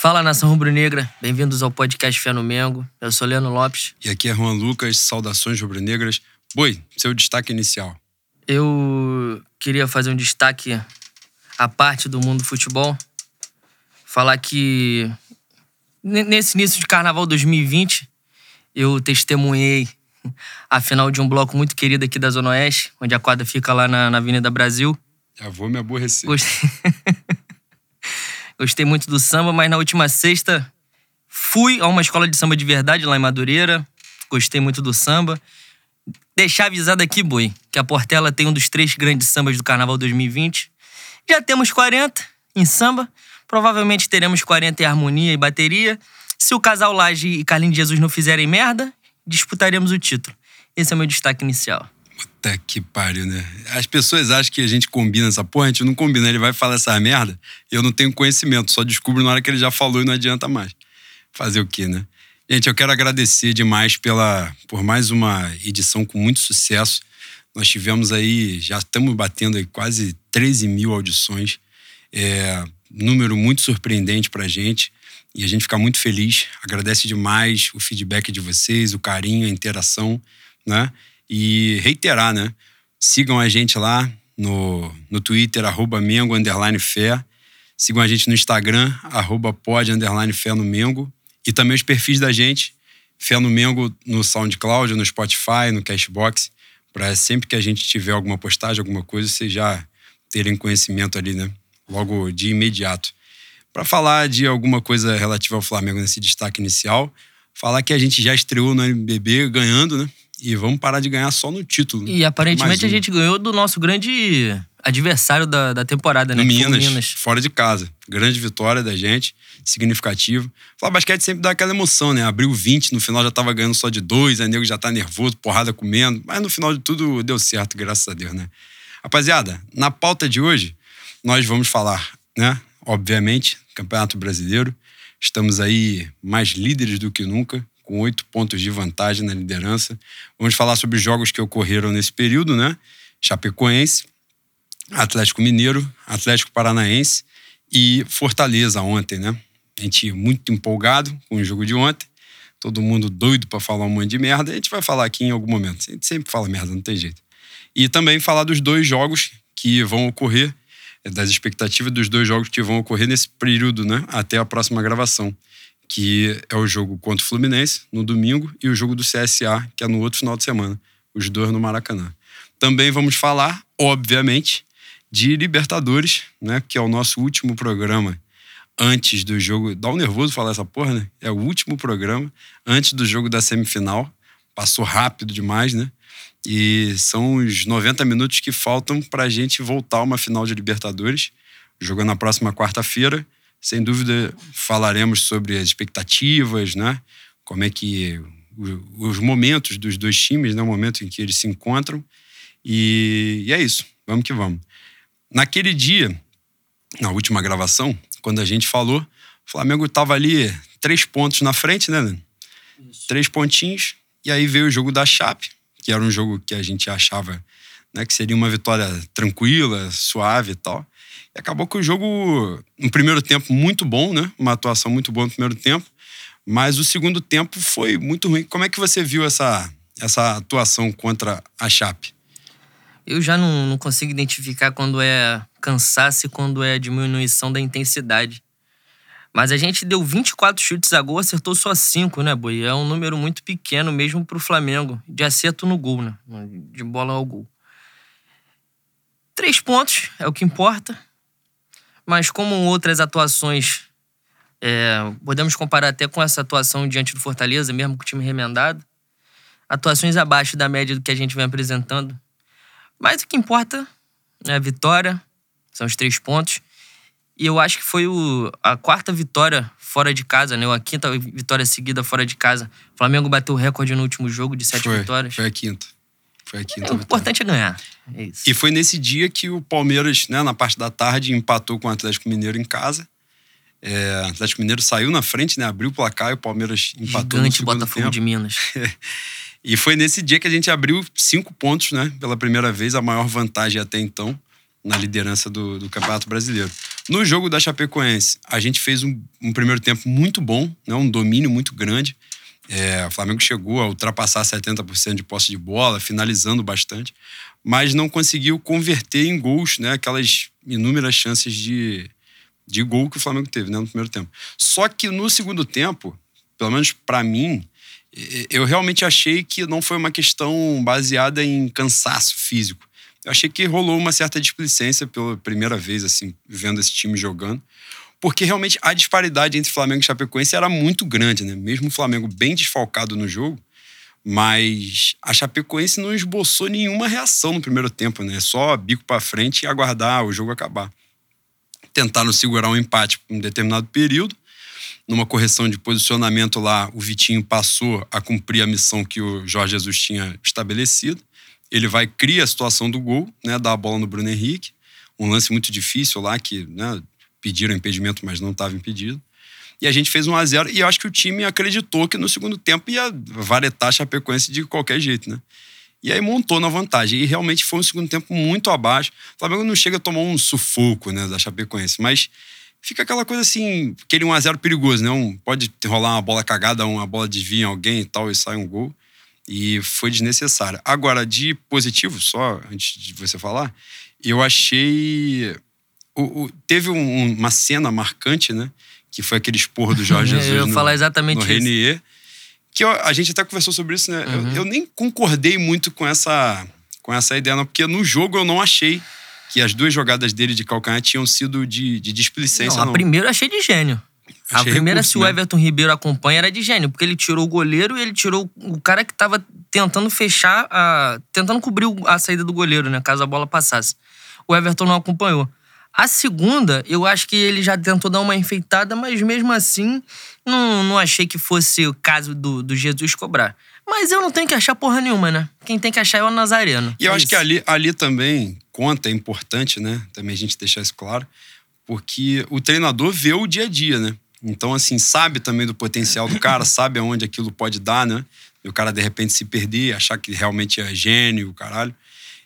Fala nação rubro-negra, bem-vindos ao podcast Fé no Mengo. Eu sou Leandro Lopes. E aqui é Juan Lucas, saudações rubro-negras. Boi, seu destaque inicial. Eu queria fazer um destaque à parte do mundo do futebol. Falar que nesse início de carnaval 2020, eu testemunhei a final de um bloco muito querido aqui da Zona Oeste, onde a quadra fica lá na, na Avenida Brasil. Já vou me aborrecer. Gostei. Gostei muito do samba, mas na última sexta fui a uma escola de samba de verdade lá em Madureira. Gostei muito do samba. Deixar avisado aqui, Boi, que a Portela tem um dos três grandes sambas do Carnaval 2020. Já temos 40 em samba. Provavelmente teremos 40 em harmonia e bateria. Se o casal Laje e Carlinhos Jesus não fizerem merda, disputaremos o título. Esse é o meu destaque inicial. Puta que pariu, né? As pessoas acham que a gente combina essa porra, a gente não combina. Ele vai falar essa merda, eu não tenho conhecimento, só descubro na hora que ele já falou e não adianta mais. Fazer o quê, né? Gente, eu quero agradecer demais pela, por mais uma edição com muito sucesso. Nós tivemos aí, já estamos batendo aí quase 13 mil audições. É, número muito surpreendente pra gente. E a gente fica muito feliz, agradece demais o feedback de vocês, o carinho, a interação, né? E reiterar, né? Sigam a gente lá no, no Twitter, arroba Mengo, underline fé. Sigam a gente no Instagram, arroba pod, underline fé no Mengo. E também os perfis da gente, Fé no Mengo no SoundCloud, no Spotify, no Cashbox, para sempre que a gente tiver alguma postagem, alguma coisa, vocês já terem conhecimento ali, né? Logo de imediato. Para falar de alguma coisa relativa ao Flamengo nesse destaque inicial, falar que a gente já estreou no NBB ganhando, né? E vamos parar de ganhar só no título. E aparentemente um. a gente ganhou do nosso grande adversário da, da temporada, né? Minas, Minas, fora de casa. Grande vitória da gente, significativo. Falar basquete sempre dá aquela emoção, né? Abriu 20, no final já tava ganhando só de dois, aí nego já tá nervoso, porrada comendo. Mas no final de tudo deu certo, graças a Deus, né? Rapaziada, na pauta de hoje, nós vamos falar, né? Obviamente, Campeonato Brasileiro. Estamos aí mais líderes do que nunca, com oito pontos de vantagem na liderança. Vamos falar sobre os jogos que ocorreram nesse período, né? Chapecoense, Atlético Mineiro, Atlético Paranaense e Fortaleza ontem, né? A gente muito empolgado com o jogo de ontem. Todo mundo doido para falar um monte de merda. A gente vai falar aqui em algum momento. A gente sempre fala merda, não tem jeito. E também falar dos dois jogos que vão ocorrer das expectativas dos dois jogos que vão ocorrer nesse período, né? Até a próxima gravação, que é o jogo contra o Fluminense no domingo e o jogo do CSA, que é no outro final de semana, os dois no Maracanã. Também vamos falar, obviamente, de Libertadores, né? Que é o nosso último programa antes do jogo. Dá um nervoso falar essa porra, né? É o último programa antes do jogo da semifinal. Passou rápido demais, né? E são os 90 minutos que faltam para a gente voltar a uma final de Libertadores. Jogando na próxima quarta-feira. Sem dúvida, falaremos sobre as expectativas, né? Como é que. Os momentos dos dois times, né? O momento em que eles se encontram. E, e é isso. Vamos que vamos. Naquele dia, na última gravação, quando a gente falou, o Flamengo estava ali três pontos na frente, né? Três pontinhos. E aí veio o jogo da Chape que era um jogo que a gente achava né, que seria uma vitória tranquila, suave e tal. Acabou que o jogo, um primeiro tempo muito bom, né? Uma atuação muito boa no primeiro tempo, mas o segundo tempo foi muito ruim. Como é que você viu essa, essa atuação contra a Chape? Eu já não, não consigo identificar quando é cansaço e quando é diminuição da intensidade. Mas a gente deu 24 chutes a gol, acertou só 5, né, Boi? É um número muito pequeno mesmo pro Flamengo, de acerto no gol, né? De bola ao gol. Três pontos é o que importa. Mas como outras atuações, é, podemos comparar até com essa atuação diante do Fortaleza, mesmo com o time remendado. Atuações abaixo da média do que a gente vem apresentando. Mas o que importa é a vitória, são os três pontos. E eu acho que foi o, a quarta vitória fora de casa, né? A quinta vitória seguida fora de casa. O Flamengo bateu o recorde no último jogo de sete foi, vitórias. Foi a quinta. Foi a quinta. É, o importante é ganhar. É isso. E foi nesse dia que o Palmeiras, né, na parte da tarde, empatou com o Atlético Mineiro em casa. É, o Atlético Mineiro saiu na frente, né? Abriu o placar e o Palmeiras empatou Gigante no Botafogo tempo. de Minas. e foi nesse dia que a gente abriu cinco pontos, né? Pela primeira vez, a maior vantagem até então na liderança do, do Campeonato Brasileiro. No jogo da Chapecoense, a gente fez um, um primeiro tempo muito bom, né? um domínio muito grande. É, o Flamengo chegou a ultrapassar 70% de posse de bola, finalizando bastante, mas não conseguiu converter em gols né? aquelas inúmeras chances de, de gol que o Flamengo teve né? no primeiro tempo. Só que no segundo tempo, pelo menos para mim, eu realmente achei que não foi uma questão baseada em cansaço físico. Eu achei que rolou uma certa displicência pela primeira vez, assim, vendo esse time jogando. Porque realmente a disparidade entre Flamengo e Chapecoense era muito grande, né? Mesmo o Flamengo bem desfalcado no jogo, mas a Chapecoense não esboçou nenhuma reação no primeiro tempo, né? Só bico para frente e aguardar o jogo acabar. Tentaram segurar um empate por um determinado período. Numa correção de posicionamento lá, o Vitinho passou a cumprir a missão que o Jorge Jesus tinha estabelecido. Ele vai criar a situação do gol, né, dá a bola no Bruno Henrique, um lance muito difícil lá que né, pediram impedimento, mas não estava impedido. E a gente fez um a 0 e eu acho que o time acreditou que no segundo tempo ia varetar a Chapecoense de qualquer jeito, né? E aí montou na vantagem. E realmente foi um segundo tempo muito abaixo. O Flamengo não chega a tomar um sufoco, né, da Chapecoense, mas fica aquela coisa assim, aquele 1 a 0 perigoso, né? Um, pode rolar uma bola cagada, uma bola desvia em alguém e tal e sai um gol. E foi desnecessário. Agora, de positivo, só antes de você falar, eu achei. O, o, teve um, uma cena marcante, né? Que foi aquele esporro do Jorge Jesus. eu ia falar exatamente no isso. Renier. Que eu, a gente até conversou sobre isso, né? Uhum. Eu, eu, nem concordei muito com essa, com essa ideia, não, porque no jogo eu não achei que as duas jogadas dele de calcanhar tinham sido de, de displicência. Não, a não. primeira eu achei de gênio. A primeira, recurso, se o né? Everton Ribeiro acompanha, era de gênio, porque ele tirou o goleiro e ele tirou o cara que tava tentando fechar, a, tentando cobrir a saída do goleiro, né? Caso a bola passasse. O Everton não acompanhou. A segunda, eu acho que ele já tentou dar uma enfeitada, mas mesmo assim, não, não achei que fosse o caso do, do Jesus cobrar. Mas eu não tenho que achar porra nenhuma, né? Quem tem que achar é o Nazareno. E eu é acho isso. que ali, ali também conta, é importante, né? Também a gente deixar isso claro, porque o treinador vê o dia a dia, né? Então, assim, sabe também do potencial do cara, sabe aonde aquilo pode dar, né? E o cara, de repente, se perder, achar que realmente é gênio, caralho.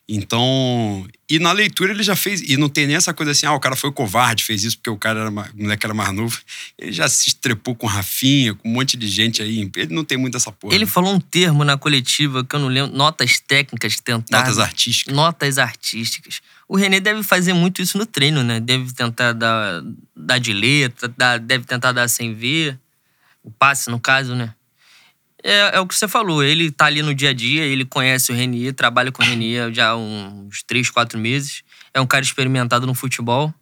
Então, e na leitura ele já fez, e não tem nem essa coisa assim, ah, o cara foi covarde, fez isso porque o cara era, o moleque era mais novo. Ele já se estrepou com Rafinha, com um monte de gente aí. Ele não tem muito essa porra. Ele né? falou um termo na coletiva que eu não lembro, notas técnicas tentar. Notas artísticas. Notas artísticas. O René deve fazer muito isso no treino, né? Deve tentar dar, dar de letra, dar, deve tentar dar sem ver. O passe, no caso, né? É, é, o que você falou, ele tá ali no dia a dia, ele conhece o Renier, trabalha com o Renier já há uns 3, 4 meses. É um cara experimentado no futebol.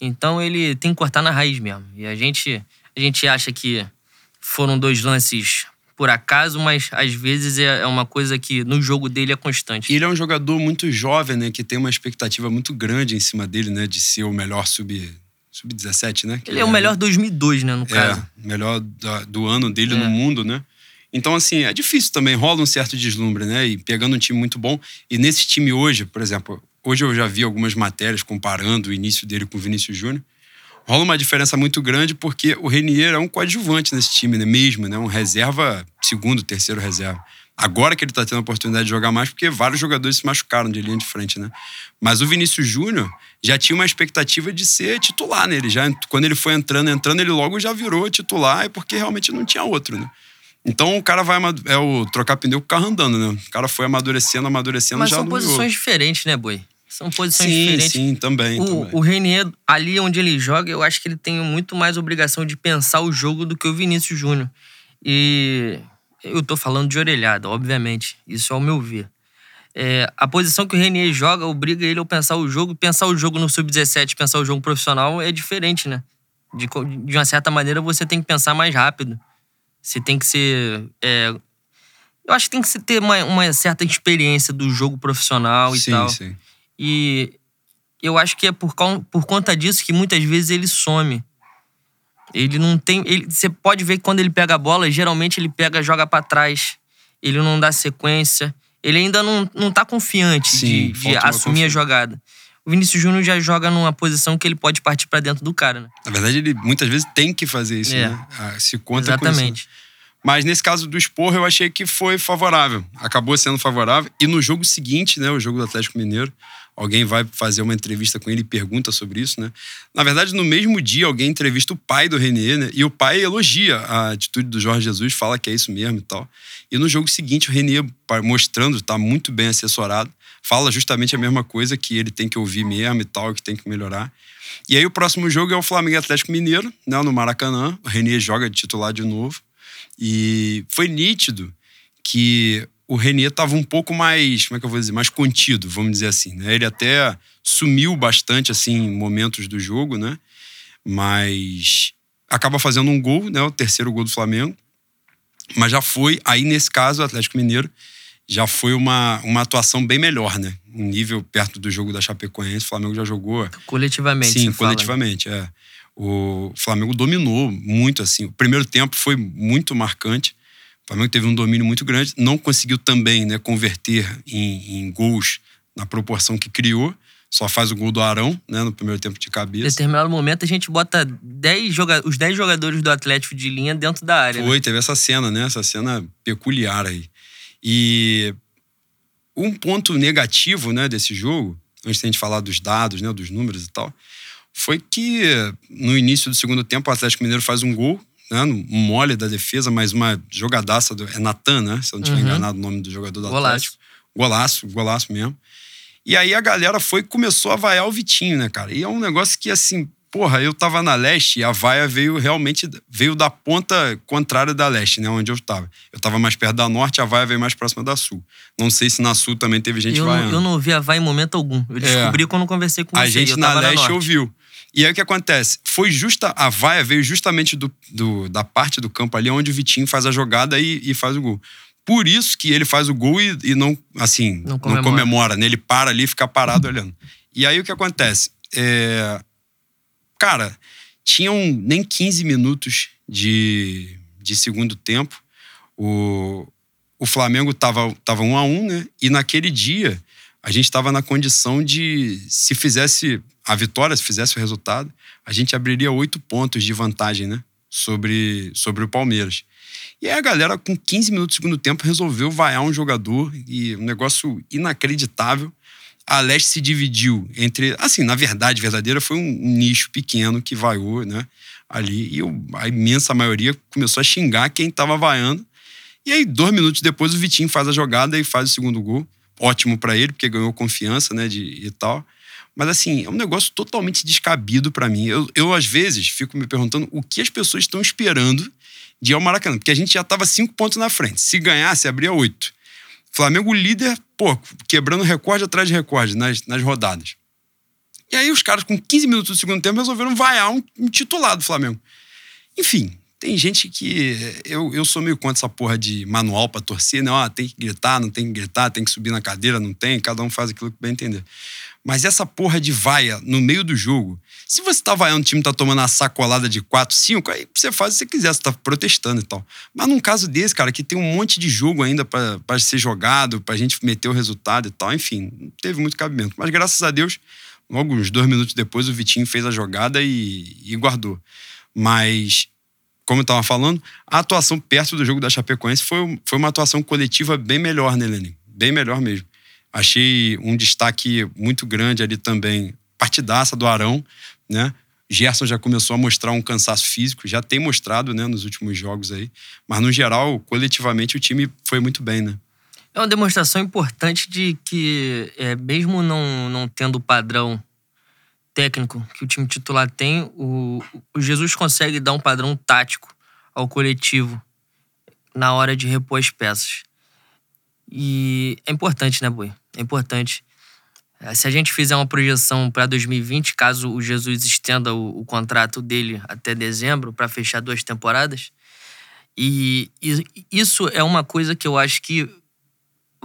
Então ele tem que cortar na raiz mesmo. E a gente, a gente acha que foram dois lances por acaso, mas às vezes é, é uma coisa que no jogo dele é constante. E ele é um jogador muito jovem, né? Que tem uma expectativa muito grande em cima dele, né? De ser o melhor sub sub-17, né? Que ele é o melhor 2002, né, no é, caso. melhor do, do ano dele é. no mundo, né? Então, assim, é difícil também, rola um certo deslumbre, né? E pegando um time muito bom. E nesse time hoje, por exemplo, hoje eu já vi algumas matérias comparando o início dele com o Vinícius Júnior. Rola uma diferença muito grande porque o Renier é um coadjuvante nesse time, né? Mesmo, né? Um reserva, segundo, terceiro reserva. Agora que ele tá tendo a oportunidade de jogar mais, porque vários jogadores se machucaram de linha de frente, né? Mas o Vinícius Júnior já tinha uma expectativa de ser titular, né? Ele já, quando ele foi entrando, entrando, ele logo já virou titular, porque realmente não tinha outro, né? Então o cara vai. É o trocar pneu com o carro andando, né? O cara foi amadurecendo, amadurecendo Mas já são posições diferentes, né, Boi? São posições sim, diferentes. Sim, também. O, também. o Renier, ali onde ele joga, eu acho que ele tem muito mais obrigação de pensar o jogo do que o Vinícius Júnior. E eu tô falando de orelhada, obviamente. Isso é o meu ver. É, a posição que o Renier joga obriga ele a pensar o jogo. Pensar o jogo no sub-17, pensar o jogo profissional é diferente, né? De, de uma certa maneira, você tem que pensar mais rápido. Você tem que ser. É, eu acho que tem que ter uma, uma, certa experiência do jogo profissional e sim, tal. Sim. E eu acho que é por, por conta disso que muitas vezes ele some. Ele não tem. Ele, você pode ver que quando ele pega a bola, geralmente ele pega joga para trás. Ele não dá sequência. Ele ainda não, não tá confiante sim, de, de assumir a jogada o Vinícius Júnior já joga numa posição que ele pode partir para dentro do cara, né? Na verdade, ele muitas vezes tem que fazer isso, é. né? Ah, se conta Exatamente. com isso. Mas nesse caso do Esporro, eu achei que foi favorável. Acabou sendo favorável. E no jogo seguinte, né, o jogo do Atlético Mineiro, alguém vai fazer uma entrevista com ele e pergunta sobre isso, né? Na verdade, no mesmo dia, alguém entrevista o pai do Renier, né? E o pai elogia a atitude do Jorge Jesus, fala que é isso mesmo e tal. E no jogo seguinte, o Renier, mostrando, tá muito bem assessorado, fala justamente a mesma coisa, que ele tem que ouvir mesmo e tal, que tem que melhorar. E aí o próximo jogo é o Flamengo Atlético Mineiro, né, no Maracanã. O Renier joga de titular de novo. E foi nítido que o Renier estava um pouco mais, como é que eu vou dizer, mais contido, vamos dizer assim. Né? Ele até sumiu bastante assim em momentos do jogo, né? Mas acaba fazendo um gol, né? O terceiro gol do Flamengo. Mas já foi, aí nesse caso, o Atlético Mineiro já foi uma, uma atuação bem melhor, né? Um nível perto do jogo da Chapecoense. O Flamengo já jogou. Coletivamente. Sim, coletivamente, fala. é. O Flamengo dominou muito, assim. O primeiro tempo foi muito marcante. O Flamengo teve um domínio muito grande. Não conseguiu também né, converter em, em gols na proporção que criou. Só faz o gol do Arão, né, no primeiro tempo de cabeça. Em determinado momento, a gente bota dez joga os 10 jogadores do Atlético de linha dentro da área. Foi, né? teve essa cena, né? Essa cena peculiar aí. E um ponto negativo né, desse jogo, antes de a gente falar dos dados, né, dos números e tal, foi que no início do segundo tempo o Atlético Mineiro faz um gol, né, um mole da defesa, mas uma jogadaça do. É Natan, né? Se eu não tiver uhum. enganado o nome do jogador do golaço. Atlético. Golaço, golaço mesmo. E aí a galera foi e começou a vaiar o Vitinho, né, cara? E é um negócio que, assim, porra, eu tava na leste e a vaia veio realmente, veio da ponta contrária da leste, né, onde eu tava. Eu tava mais perto da norte, a vaia veio mais próxima da sul. Não sei se na sul também teve gente eu vaiando. Não, eu não ouvi a vaia em momento algum. Eu descobri é. quando conversei com a você. A gente na leste na ouviu. E aí o que acontece? Foi justa, a vaia veio justamente do, do, da parte do campo ali onde o Vitinho faz a jogada e, e faz o gol. Por isso que ele faz o gol e, e não, assim, não comemora. não comemora, né? Ele para ali e fica parado olhando. E aí o que acontece? É, cara, tinham nem 15 minutos de, de segundo tempo. O, o Flamengo tava, tava um a um, né? E naquele dia a gente estava na condição de, se fizesse a vitória, se fizesse o resultado, a gente abriria oito pontos de vantagem, né? Sobre, sobre o Palmeiras. E aí a galera, com 15 minutos do segundo tempo, resolveu vaiar um jogador e um negócio inacreditável a leste se dividiu entre. Assim, na verdade, verdadeira, foi um, nicho pequeno que vaiou, né? Ali. E a imensa maioria começou a xingar quem estava vaiando. E aí, dois minutos depois, o Vitinho faz a jogada e faz o segundo gol. Ótimo para ele, porque ganhou confiança, né? De, e tal. Mas, assim, é um negócio totalmente descabido para mim. Eu, eu, às vezes, fico me perguntando o que as pessoas estão esperando de ir ao Maracanã. Porque a gente já estava cinco pontos na frente. Se ganhasse, abria oito. Flamengo líder, pô, quebrando recorde atrás de recorde nas, nas rodadas. E aí os caras, com 15 minutos do segundo tempo, resolveram vaiar um, um titular do Flamengo. Enfim, tem gente que. Eu, eu sou meio contra essa porra de manual pra torcer, né? Ó, tem que gritar, não tem que gritar, tem que subir na cadeira, não tem, cada um faz aquilo que bem entender. Mas essa porra de vaia no meio do jogo, se você tá vaiando, o time tá tomando uma sacolada de 4, 5, aí você faz o que você quiser, você tá protestando e tal. Mas num caso desse, cara, que tem um monte de jogo ainda para ser jogado, pra gente meter o resultado e tal, enfim, não teve muito cabimento. Mas graças a Deus, logo uns dois minutos depois, o Vitinho fez a jogada e, e guardou. Mas como eu estava falando, a atuação perto do jogo da Chapecoense foi, foi uma atuação coletiva bem melhor, né, Lenin? Bem melhor mesmo. Achei um destaque muito grande ali também, partidaça do Arão, né? Gerson já começou a mostrar um cansaço físico, já tem mostrado, né, nos últimos jogos aí. Mas no geral, coletivamente, o time foi muito bem, né? É uma demonstração importante de que, é, mesmo não, não tendo o padrão técnico que o time titular tem, o, o Jesus consegue dar um padrão tático ao coletivo na hora de repor as peças. E é importante, né, Boi? É importante. É, se a gente fizer uma projeção para 2020, caso o Jesus estenda o, o contrato dele até dezembro para fechar duas temporadas, e, e, isso é uma coisa que eu acho que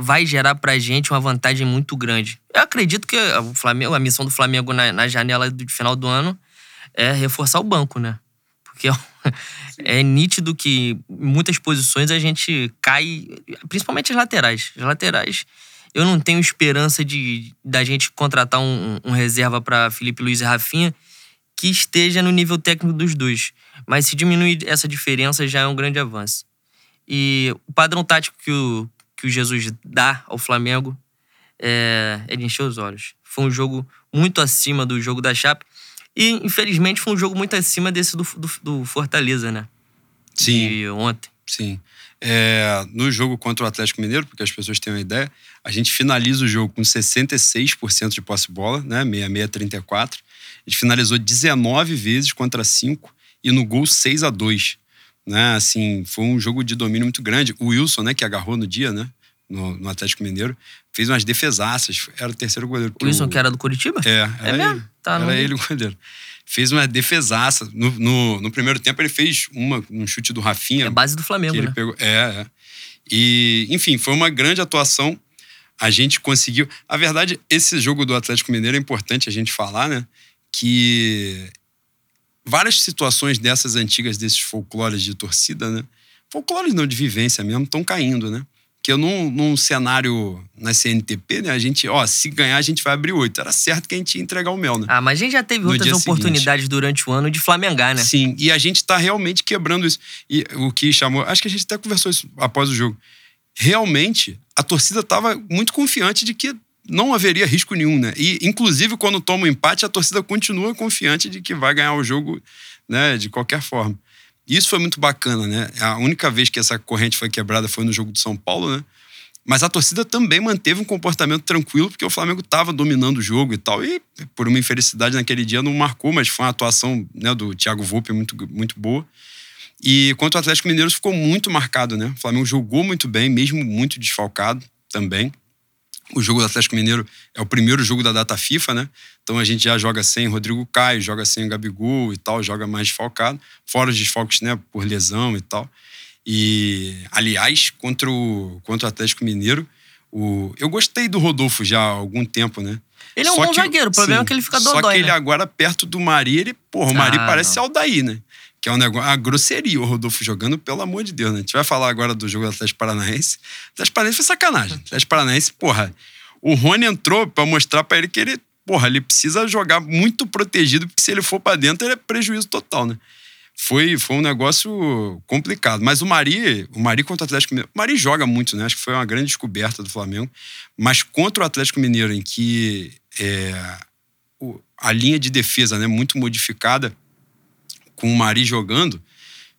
vai gerar para a gente uma vantagem muito grande. Eu acredito que o Flamengo, a missão do Flamengo na, na janela do final do ano é reforçar o banco, né? Porque é, é nítido que em muitas posições a gente cai, principalmente as laterais. As laterais eu não tenho esperança de da gente contratar um, um reserva para Felipe Luiz e Rafinha que esteja no nível técnico dos dois. Mas se diminuir essa diferença já é um grande avanço. E o padrão tático que o, que o Jesus dá ao Flamengo é, é de encher os olhos. Foi um jogo muito acima do jogo da Chape. E, infelizmente, foi um jogo muito acima desse do, do, do Fortaleza, né? Sim. De ontem. Sim. É, no jogo contra o Atlético Mineiro, porque as pessoas têm uma ideia, a gente finaliza o jogo com 66% de posse de bola, né? 66-34. A gente finalizou 19 vezes contra 5 e no gol 6 a 2 né? Assim, foi um jogo de domínio muito grande. O Wilson, né, que agarrou no dia, né? No, no Atlético Mineiro, fez umas defesaças. Era o terceiro goleiro. O Wilson, que era do Curitiba? É, era é mesmo? Ele, tá, era no... ele o goleiro. Fez uma defesaça. No, no, no, primeiro tempo, ele fez uma, um chute do Rafinha. É base do Flamengo, né? Pegou, é, é. E, enfim, foi uma grande atuação. A gente conseguiu. A verdade, esse jogo do Atlético Mineiro é importante a gente falar, né? Que várias situações dessas antigas, desses folclores de torcida, né? Folclores não de vivência mesmo, estão caindo, né? Que eu num, num cenário na CNTP, né? A gente, ó, se ganhar, a gente vai abrir oito. Era certo que a gente ia entregar o mel, né? Ah, mas a gente já teve No outras oportunidades durante o ano de flamengar, né? Sim, e a gente tá realmente quebrando isso. E o que chamou. Acho que a gente até conversou isso após o jogo. Realmente, a torcida tava muito confiante de que não haveria risco nenhum, né? E, inclusive, quando toma um empate, a torcida continua confiante de que vai ganhar o jogo, né, de qualquer forma. Isso foi muito bacana, né? A única vez que essa corrente foi quebrada foi no jogo do São Paulo, né? Mas a torcida também manteve um comportamento tranquilo, porque o Flamengo estava dominando o jogo e tal. E, por uma infelicidade naquele dia, não marcou, mas foi uma atuação né, do Thiago Volpe muito, muito boa. E quanto ao Atlético Mineiro, ficou muito marcado, né? O Flamengo jogou muito bem, mesmo muito desfalcado também. O jogo do Atlético Mineiro é o primeiro jogo da data FIFA, né? Então a gente já joga sem Rodrigo Caio, joga sem o Gabigol e tal, joga mais desfalcado, fora os desfalques, né, por lesão e tal. E, aliás, contra o, contra o Atlético Mineiro, o, eu gostei do Rodolfo já há algum tempo, né? Ele é um Só bom que- zagueiro, o problema sim, é que ele fica Só dodói, que ele né? agora, perto do Mari, ele, porra, o Mari Ah, parece não. Aldair, né? Que é um negócio, a grosseria, o Rodolfo jogando, pelo amor de Deus, né? A gente vai falar agora do jogo do Atlético Paranaense. O Atlético Paranaense foi sacanagem. O Atlético Paranaense, porra, o Rony entrou pra mostrar pra ele que ele, porra, ele precisa jogar muito protegido, porque se ele for pra dentro, ele é prejuízo total, né? Foi, foi um negócio complicado. Mas o Mari, o Mari contra o Atlético Mineiro. O Mari joga muito, né? Acho que foi uma grande descoberta do Flamengo. Mas contra o Atlético Mineiro, em que é, a linha de defesa né, muito modificada, com o Mari jogando,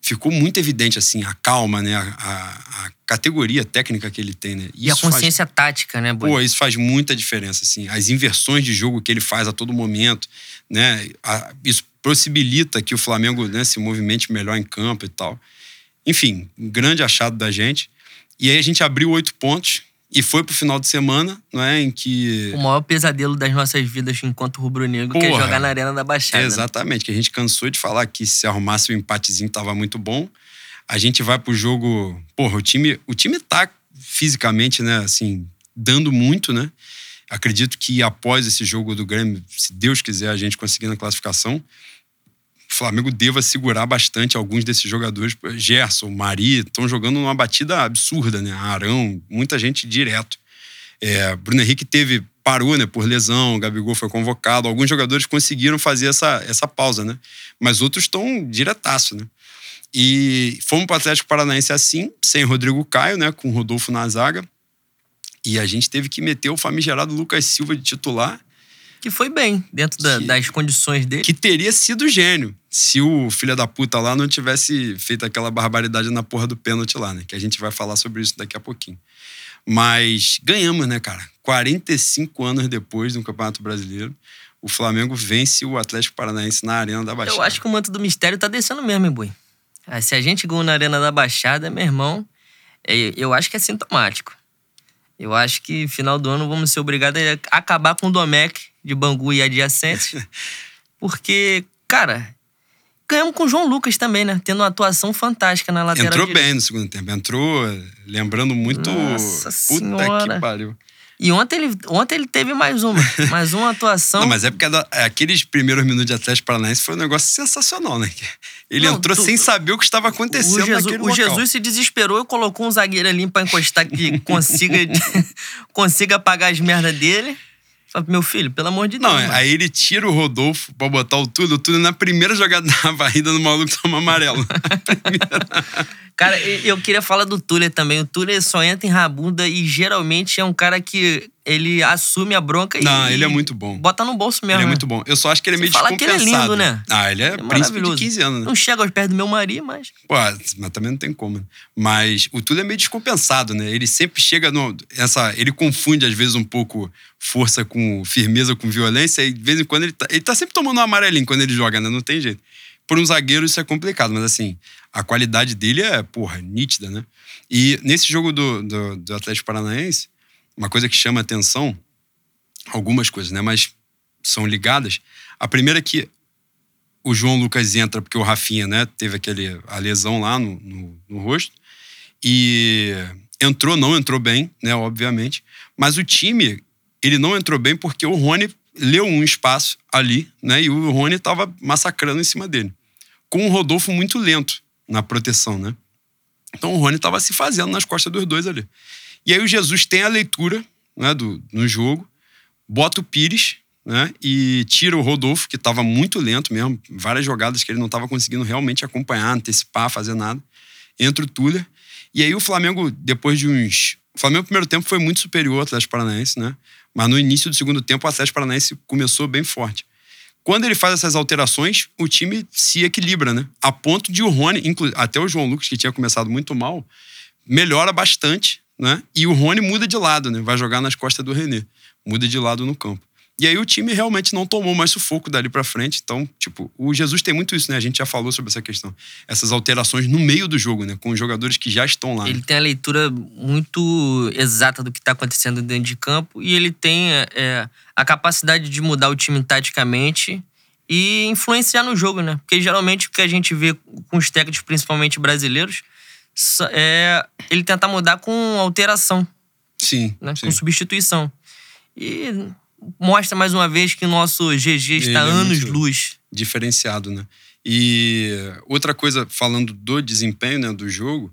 ficou muito evidente assim a calma, né, a, a- a categoria técnica que ele tem, né? E a Isso faz- consciência tática, né, Boi? Pô, isso faz muita diferença, assim. As inversões de jogo que ele faz a todo momento, né? A- isso possibilita que o Flamengo né, se movimente melhor em campo e tal. Enfim, um grande achado da gente. E aí a gente abriu oito pontos e foi pro final de semana, não é? Em que. O maior pesadelo das nossas vidas enquanto rubro-negro, que é jogar na Arena da Baixada. né? Exatamente, que a gente cansou de falar que se arrumasse um empatezinho tava muito bom. A gente vai pro jogo. Porra, o time, o time tá fisicamente, né, assim, dando muito, né? Acredito que após esse jogo do Grêmio, se Deus quiser, a gente conseguindo a classificação, o Flamengo deva segurar bastante alguns desses jogadores. Gerson, Mari, estão jogando numa batida absurda, né? Arão, muita gente direto. É, Bruno Henrique teve parou, né, por lesão, Gabigol foi convocado. Alguns jogadores conseguiram fazer essa, essa pausa, né? Mas outros estão diretaço, né? E fomos para o Atlético Paranaense assim, sem Rodrigo Caio, né, com Rodolfo na zaga. E a gente teve que meter o famigerado Lucas Silva de titular, Que foi bem, dentro da- Que- das condições dele. que teria sido gênio se o filho da puta lá não tivesse feito aquela barbaridade na porra do pênalti lá, né? Que a gente vai falar sobre isso daqui a pouquinho. Mas ganhamos, né, cara? 45 anos depois do Campeonato Brasileiro, o Flamengo vence o Atlético Paranaense na Arena da Baixada. Eu acho que o manto do mistério tá descendo mesmo, hein, Boi? Ah, Se a gente ganhou na Arena da Baixada, meu irmão, é- eu acho que é sintomático. Eu acho que final do ano vamos ser obrigados a acabar com o Domec de Bangu e adjacentes. porque, cara, ganhamos com o João Lucas também, né? Tendo uma atuação fantástica na lateral Entrou direita. bem no segundo tempo. Entrou lembrando muito. Nossa Puta Senhora. que pariu. E ontem ele, ontem ele teve mais uma. mais uma atuação. Não, mas é porque aqueles primeiros minutos de Atlético Paranaense foi um negócio sensacional, né? Ele Não, entrou tu- sem saber o que estava O acontecendo Jesus, naquele o local. Jesus se desesperou e colocou um zagueiro ali pra encostar que consiga, consiga apagar as merdas dele. Meu filho, pelo amor de Deus. Não, mano. aí ele tira o Rodolfo pra botar o Túlio. O Túlio na primeira jogada da varrida no maluco toma amarelo. Cara, eu queria falar do Tuller também. O Tuller só entra em rabunda e geralmente é um cara que ele assume a bronca e. Não, ele é muito bom. Bota no bolso mesmo. Ele é né? muito bom. Eu só acho que ele é Você meio fala que ele é lindo, né? Ah, ele é, É príncipe de maravilhoso. 15 anos, né? Não chega aos pés do meu marido, mas. Pô, mas também não tem como. né? Mas o Túlio é meio descompensado, né? Ele sempre chega no. Essa, ele confunde, às vezes, um pouco força com firmeza com violência. E de vez em quando ele tá, ele tá sempre tomando um amarelinho quando ele joga, né? Não tem jeito. Por um zagueiro isso é complicado, mas assim, a qualidade dele é, porra, nítida, né? E nesse jogo do, do, do Atlético Paranaense, uma coisa que chama atenção, algumas coisas, né? Mas são ligadas. A primeira é que o João Lucas entra porque o Rafinha, né, teve aquele, a lesão lá no, no, no rosto. E entrou, não entrou bem, né, obviamente. Mas o time, ele não entrou bem porque o Rony leu um espaço ali, né, e o Rony tava massacrando em cima dele. Com o Rodolfo muito lento na proteção, né. Então o Rony tava se fazendo nas costas dos dois ali. E aí o Jesus tem a leitura, né, do, no jogo, bota o Pires, né? E tira o Rodolfo, que estava muito lento mesmo, várias jogadas que ele não estava conseguindo realmente acompanhar, antecipar, fazer nada. Entra o Tuller. E aí o Flamengo, depois de uns. O Flamengo, no primeiro tempo, foi muito superior ao Atlético Paranaense, né? Mas no início do segundo tempo, o Atlético Paranaense começou bem forte. Quando ele faz essas alterações, o time se equilibra, né? A ponto de o Rony, até o João Lucas, que tinha começado muito mal, melhora bastante, né? E o Rony muda de lado, né? Vai jogar nas costas do René. Muda de lado no campo. E aí o time realmente não tomou mais sufoco dali pra frente. Então, tipo, o Jesus tem muito isso, né? A gente já falou sobre essa questão. Essas alterações no meio do jogo, né? Com os jogadores que já estão lá. né? Ele tem a leitura muito exata do que está acontecendo dentro de campo e ele tem é, a capacidade de mudar o time taticamente e influenciar no jogo, né? Porque geralmente o que a gente vê com os técnicos, principalmente brasileiros, é ele tentar mudar com alteração, Sim, né? sim. com substituição. E mostra mais uma vez que o nosso GG está é anos muito- luz. diferenciado, né? E outra coisa, falando do desempenho né, do jogo,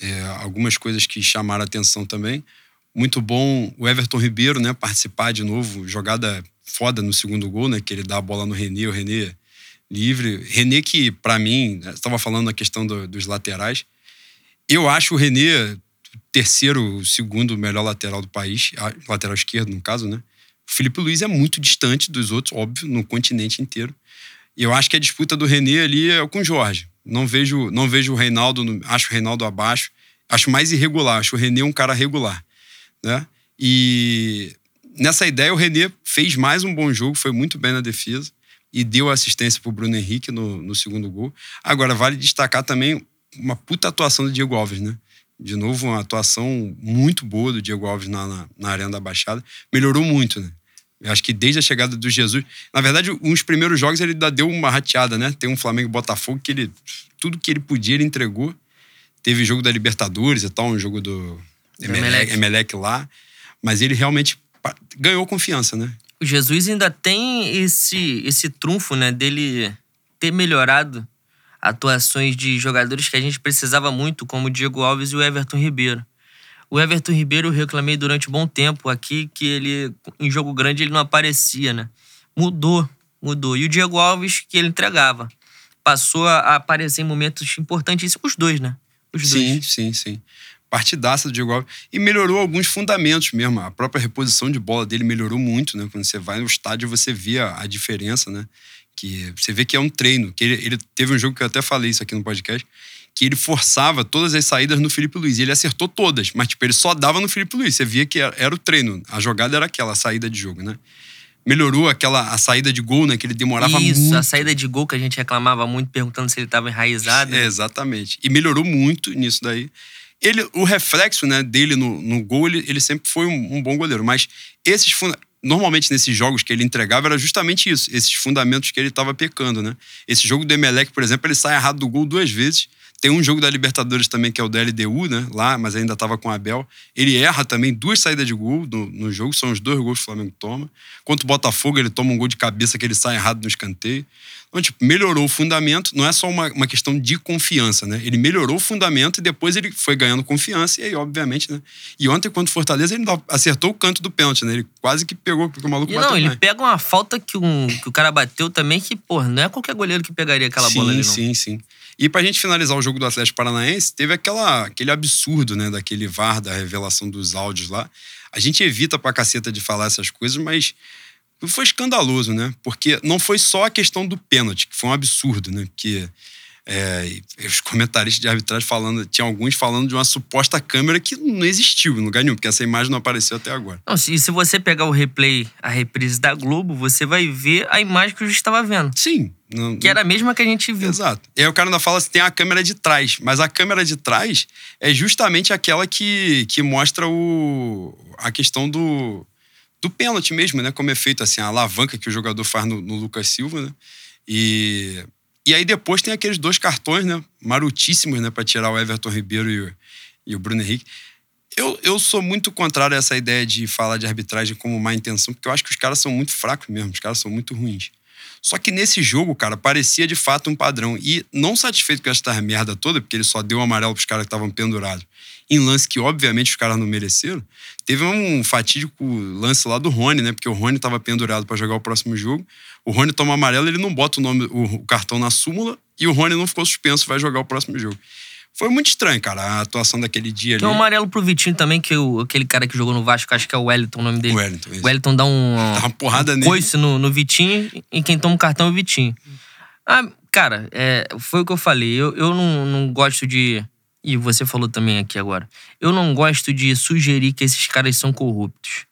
é, algumas coisas que chamaram a atenção também. Muito bom o Everton Ribeiro, né? Participar de novo, jogada foda no segundo gol, né? Que ele dá a bola no René, o René livre. René que, para mim, estava falando na questão do- dos laterais, eu acho o René terceiro, segundo melhor lateral do país, lateral esquerdo, no caso, né? O Felipe Luiz é muito distante dos outros, óbvio, no continente inteiro. E eu acho que a disputa do René ali é com o Jorge. Não vejo, não vejo o Reinaldo, acho o Reinaldo abaixo. Acho mais irregular, acho o René um cara regular, né? E nessa ideia o René fez mais um bom jogo, foi muito bem na defesa e deu assistência pro Bruno Henrique no, no segundo gol. Agora vale destacar também uma puta atuação do Diego Alves, né? De novo, uma atuação muito boa do Diego Alves na, na, na Arena da Baixada. Melhorou muito, né? Eu acho que desde a chegada do Jesus. Na verdade, uns primeiros jogos ele ainda deu uma rateada, né? Tem um Flamengo Botafogo que ele. Tudo que ele podia, ele entregou. Teve jogo da Libertadores e tal, um jogo do Emelec, Emelec. Lá. Mas ele realmente ganhou confiança, né? O Jesus ainda tem esse, esse trunfo, né, dele ter melhorado atuações de jogadores que a gente precisava muito, como o Diego Alves e o Everton Ribeiro. O Everton Ribeiro eu reclamei durante um bom tempo aqui que ele, em jogo grande, ele não aparecia, né? Mudou, mudou. E o Diego Alves, que ele entregava. Passou a aparecer em momentos importantíssimos, os dois, né? Os Sim, dois. sim, sim. Partidaça do Diego Alves. E melhorou alguns fundamentos mesmo. A própria reposição de bola dele melhorou muito, né? Quando você vai no estádio, você vê a, a diferença, né? Que você vê que é um treino. Que ele, ele teve um jogo que eu até falei isso aqui no podcast, que ele forçava todas as saídas no Felipe Luiz. E ele acertou todas, mas tipo, ele só dava no Felipe Luiz. Você via que era, era o treino. A jogada era aquela, a saída de jogo, né? Melhorou aquela a saída de gol, né? Que ele demorava Isso, muito. a saída de gol que a gente reclamava muito, perguntando se ele estava enraizado. É, exatamente. E melhorou muito nisso daí. Ele, o reflexo né, dele no, no gol, ele, ele sempre foi um, um bom goleiro. Mas esses funda- normalmente nesses jogos que ele entregava era justamente isso, esses fundamentos que ele estava pecando, né? Esse jogo do Emelec, por exemplo, ele sai errado do gol duas vezes. Tem um jogo da Libertadores também, que é o da LDU, né? Lá, mas ainda estava com o Abel. Ele erra também duas saídas de gol no, no jogo, são os dois gols que o Flamengo toma. Contra o Botafogo, ele toma um gol de cabeça que ele sai errado no escanteio. Então, tipo, melhorou o fundamento, não é só uma, uma questão de confiança, né? Ele melhorou o fundamento e depois ele foi ganhando confiança, e aí, obviamente, né? E ontem, contra o Fortaleza, ele acertou o canto do pênalti, né? Ele quase que pegou, porque o maluco E bateu não, ele demais. pega uma falta que, um, que o cara bateu também, que, pô, não é qualquer goleiro que pegaria aquela sim, bola ali, não. Sim, sim. E pra gente finalizar o jogo jogo do Atlético Paranaense, teve aquela, aquele absurdo, né, daquele VAR, da revelação dos áudios lá. A gente evita pra caceta de falar essas coisas, mas foi escandaloso, né? Porque não foi só a questão do pênalti, que foi um absurdo, né? Porque é, os comentaristas de arbitragem falando, tinha alguns falando de uma suposta câmera que não existiu em lugar nenhum, porque essa imagem não apareceu até agora. Não, se, se você pegar o replay, a reprise da Globo, você vai ver a imagem que a gente estava vendo. Sim. Não, que era a mesma que a gente viu. Exato. E aí o cara ainda fala se tem a câmera de trás, mas a câmera de trás é justamente aquela que, que mostra o, a questão do, do pênalti mesmo, né? Como é feito assim, a alavanca que o jogador faz no, no Lucas Silva, né? E e aí depois tem aqueles dois cartões, né? Marutíssimos, né? Pra tirar o Everton Ribeiro e o, e o Bruno Henrique. Eu, eu sou muito contrário a essa ideia de falar de arbitragem como má intenção, porque eu acho que os caras são muito fracos mesmo, os caras são muito ruins. Só que nesse jogo, cara, parecia de fato um padrão. E não satisfeito com essa merda toda, porque ele só deu um amarelo pros caras que estavam pendurados, em lance que obviamente os caras não mereceram, teve um fatídico lance lá do Rony, né? Porque o Rony tava pendurado para jogar o próximo jogo. O Rony toma amarelo, ele não bota o nome, o, cartão na súmula e o Rony não ficou suspenso, vai jogar o próximo jogo. Foi muito estranho, cara, a atuação daquele dia ali. Tem um amarelo pro Vitinho também, que o, aquele cara que jogou no Vasco, acho que é o Wellington o nome dele. O Wellington, isso. O Wellington dá um, dá uma porrada um nele. coice no, no Vitinho e quem toma o cartão é o Vitinho. Ah, cara, é, foi o que eu falei. Eu, eu não, não gosto de. E você falou também aqui agora. Eu não gosto de sugerir que esses caras são corruptos.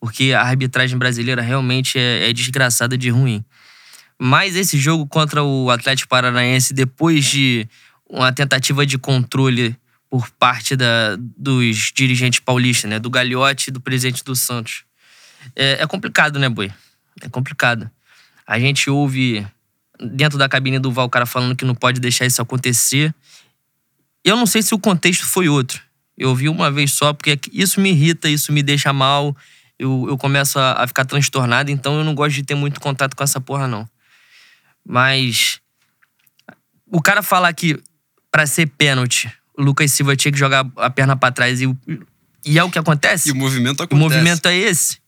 Porque a arbitragem brasileira realmente é, é desgraçada de ruim. Mas esse jogo contra o Atlético Paranaense, depois de uma tentativa de controle por parte da, dos dirigentes paulistas, né? Do Gagliotti e do presidente do Santos. É, é, complicado, né, Boi? É complicado. A gente ouve dentro da cabine do Val o cara falando que não pode deixar isso acontecer. Eu não sei se o contexto foi outro. Eu ouvi uma vez só, porque isso me irrita, isso me deixa mal. Eu, eu começo a, a ficar transtornado, então eu não gosto de ter muito contato com essa porra, não. Mas o cara falar que para ser pênalti, o Lucas Silva tinha que jogar a perna para trás e, e é o que acontece. E o movimento acontece. O movimento é esse.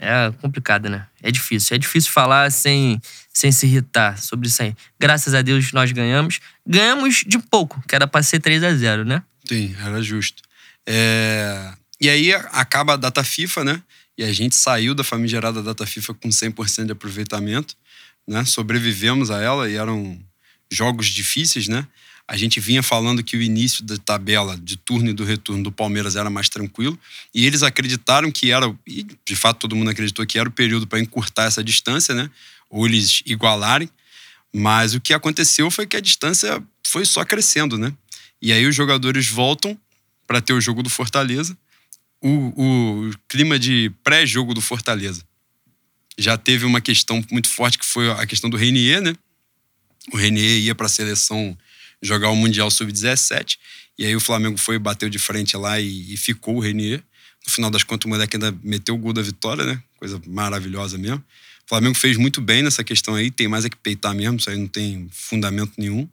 É complicado, né? É difícil. É difícil falar sem, sem se irritar sobre isso aí. Graças a Deus nós ganhamos. Ganhamos de pouco, que era pra ser 3 a 0 né? Sim, era justo. É... E aí acaba a data FIFA, né? E a gente saiu da famigerada data FIFA com 100% de aproveitamento né? Sobrevivemos a ela e eram jogos difíceis, né? A gente vinha falando que o início da tabela de turno e do retorno do Palmeiras era mais tranquilo e eles acreditaram que era, e de fato todo mundo acreditou que era o período para encurtar essa distância, né? Ou eles igualarem. Mas o que aconteceu foi que a distância foi só crescendo, né? E aí os jogadores voltam para ter o jogo do Fortaleza, o, o clima de pré-jogo do Fortaleza já teve uma questão muito forte que foi a questão do Renier, né? O Renier ia para a seleção jogar o Mundial Sub-17 e aí o Flamengo foi bateu de frente lá e, e, ficou o Renier. No final das contas, o moleque ainda meteu o gol da vitória, né? Coisa maravilhosa mesmo. O Flamengo fez muito bem nessa questão aí, tem mais é que peitar mesmo, isso aí não tem fundamento nenhum.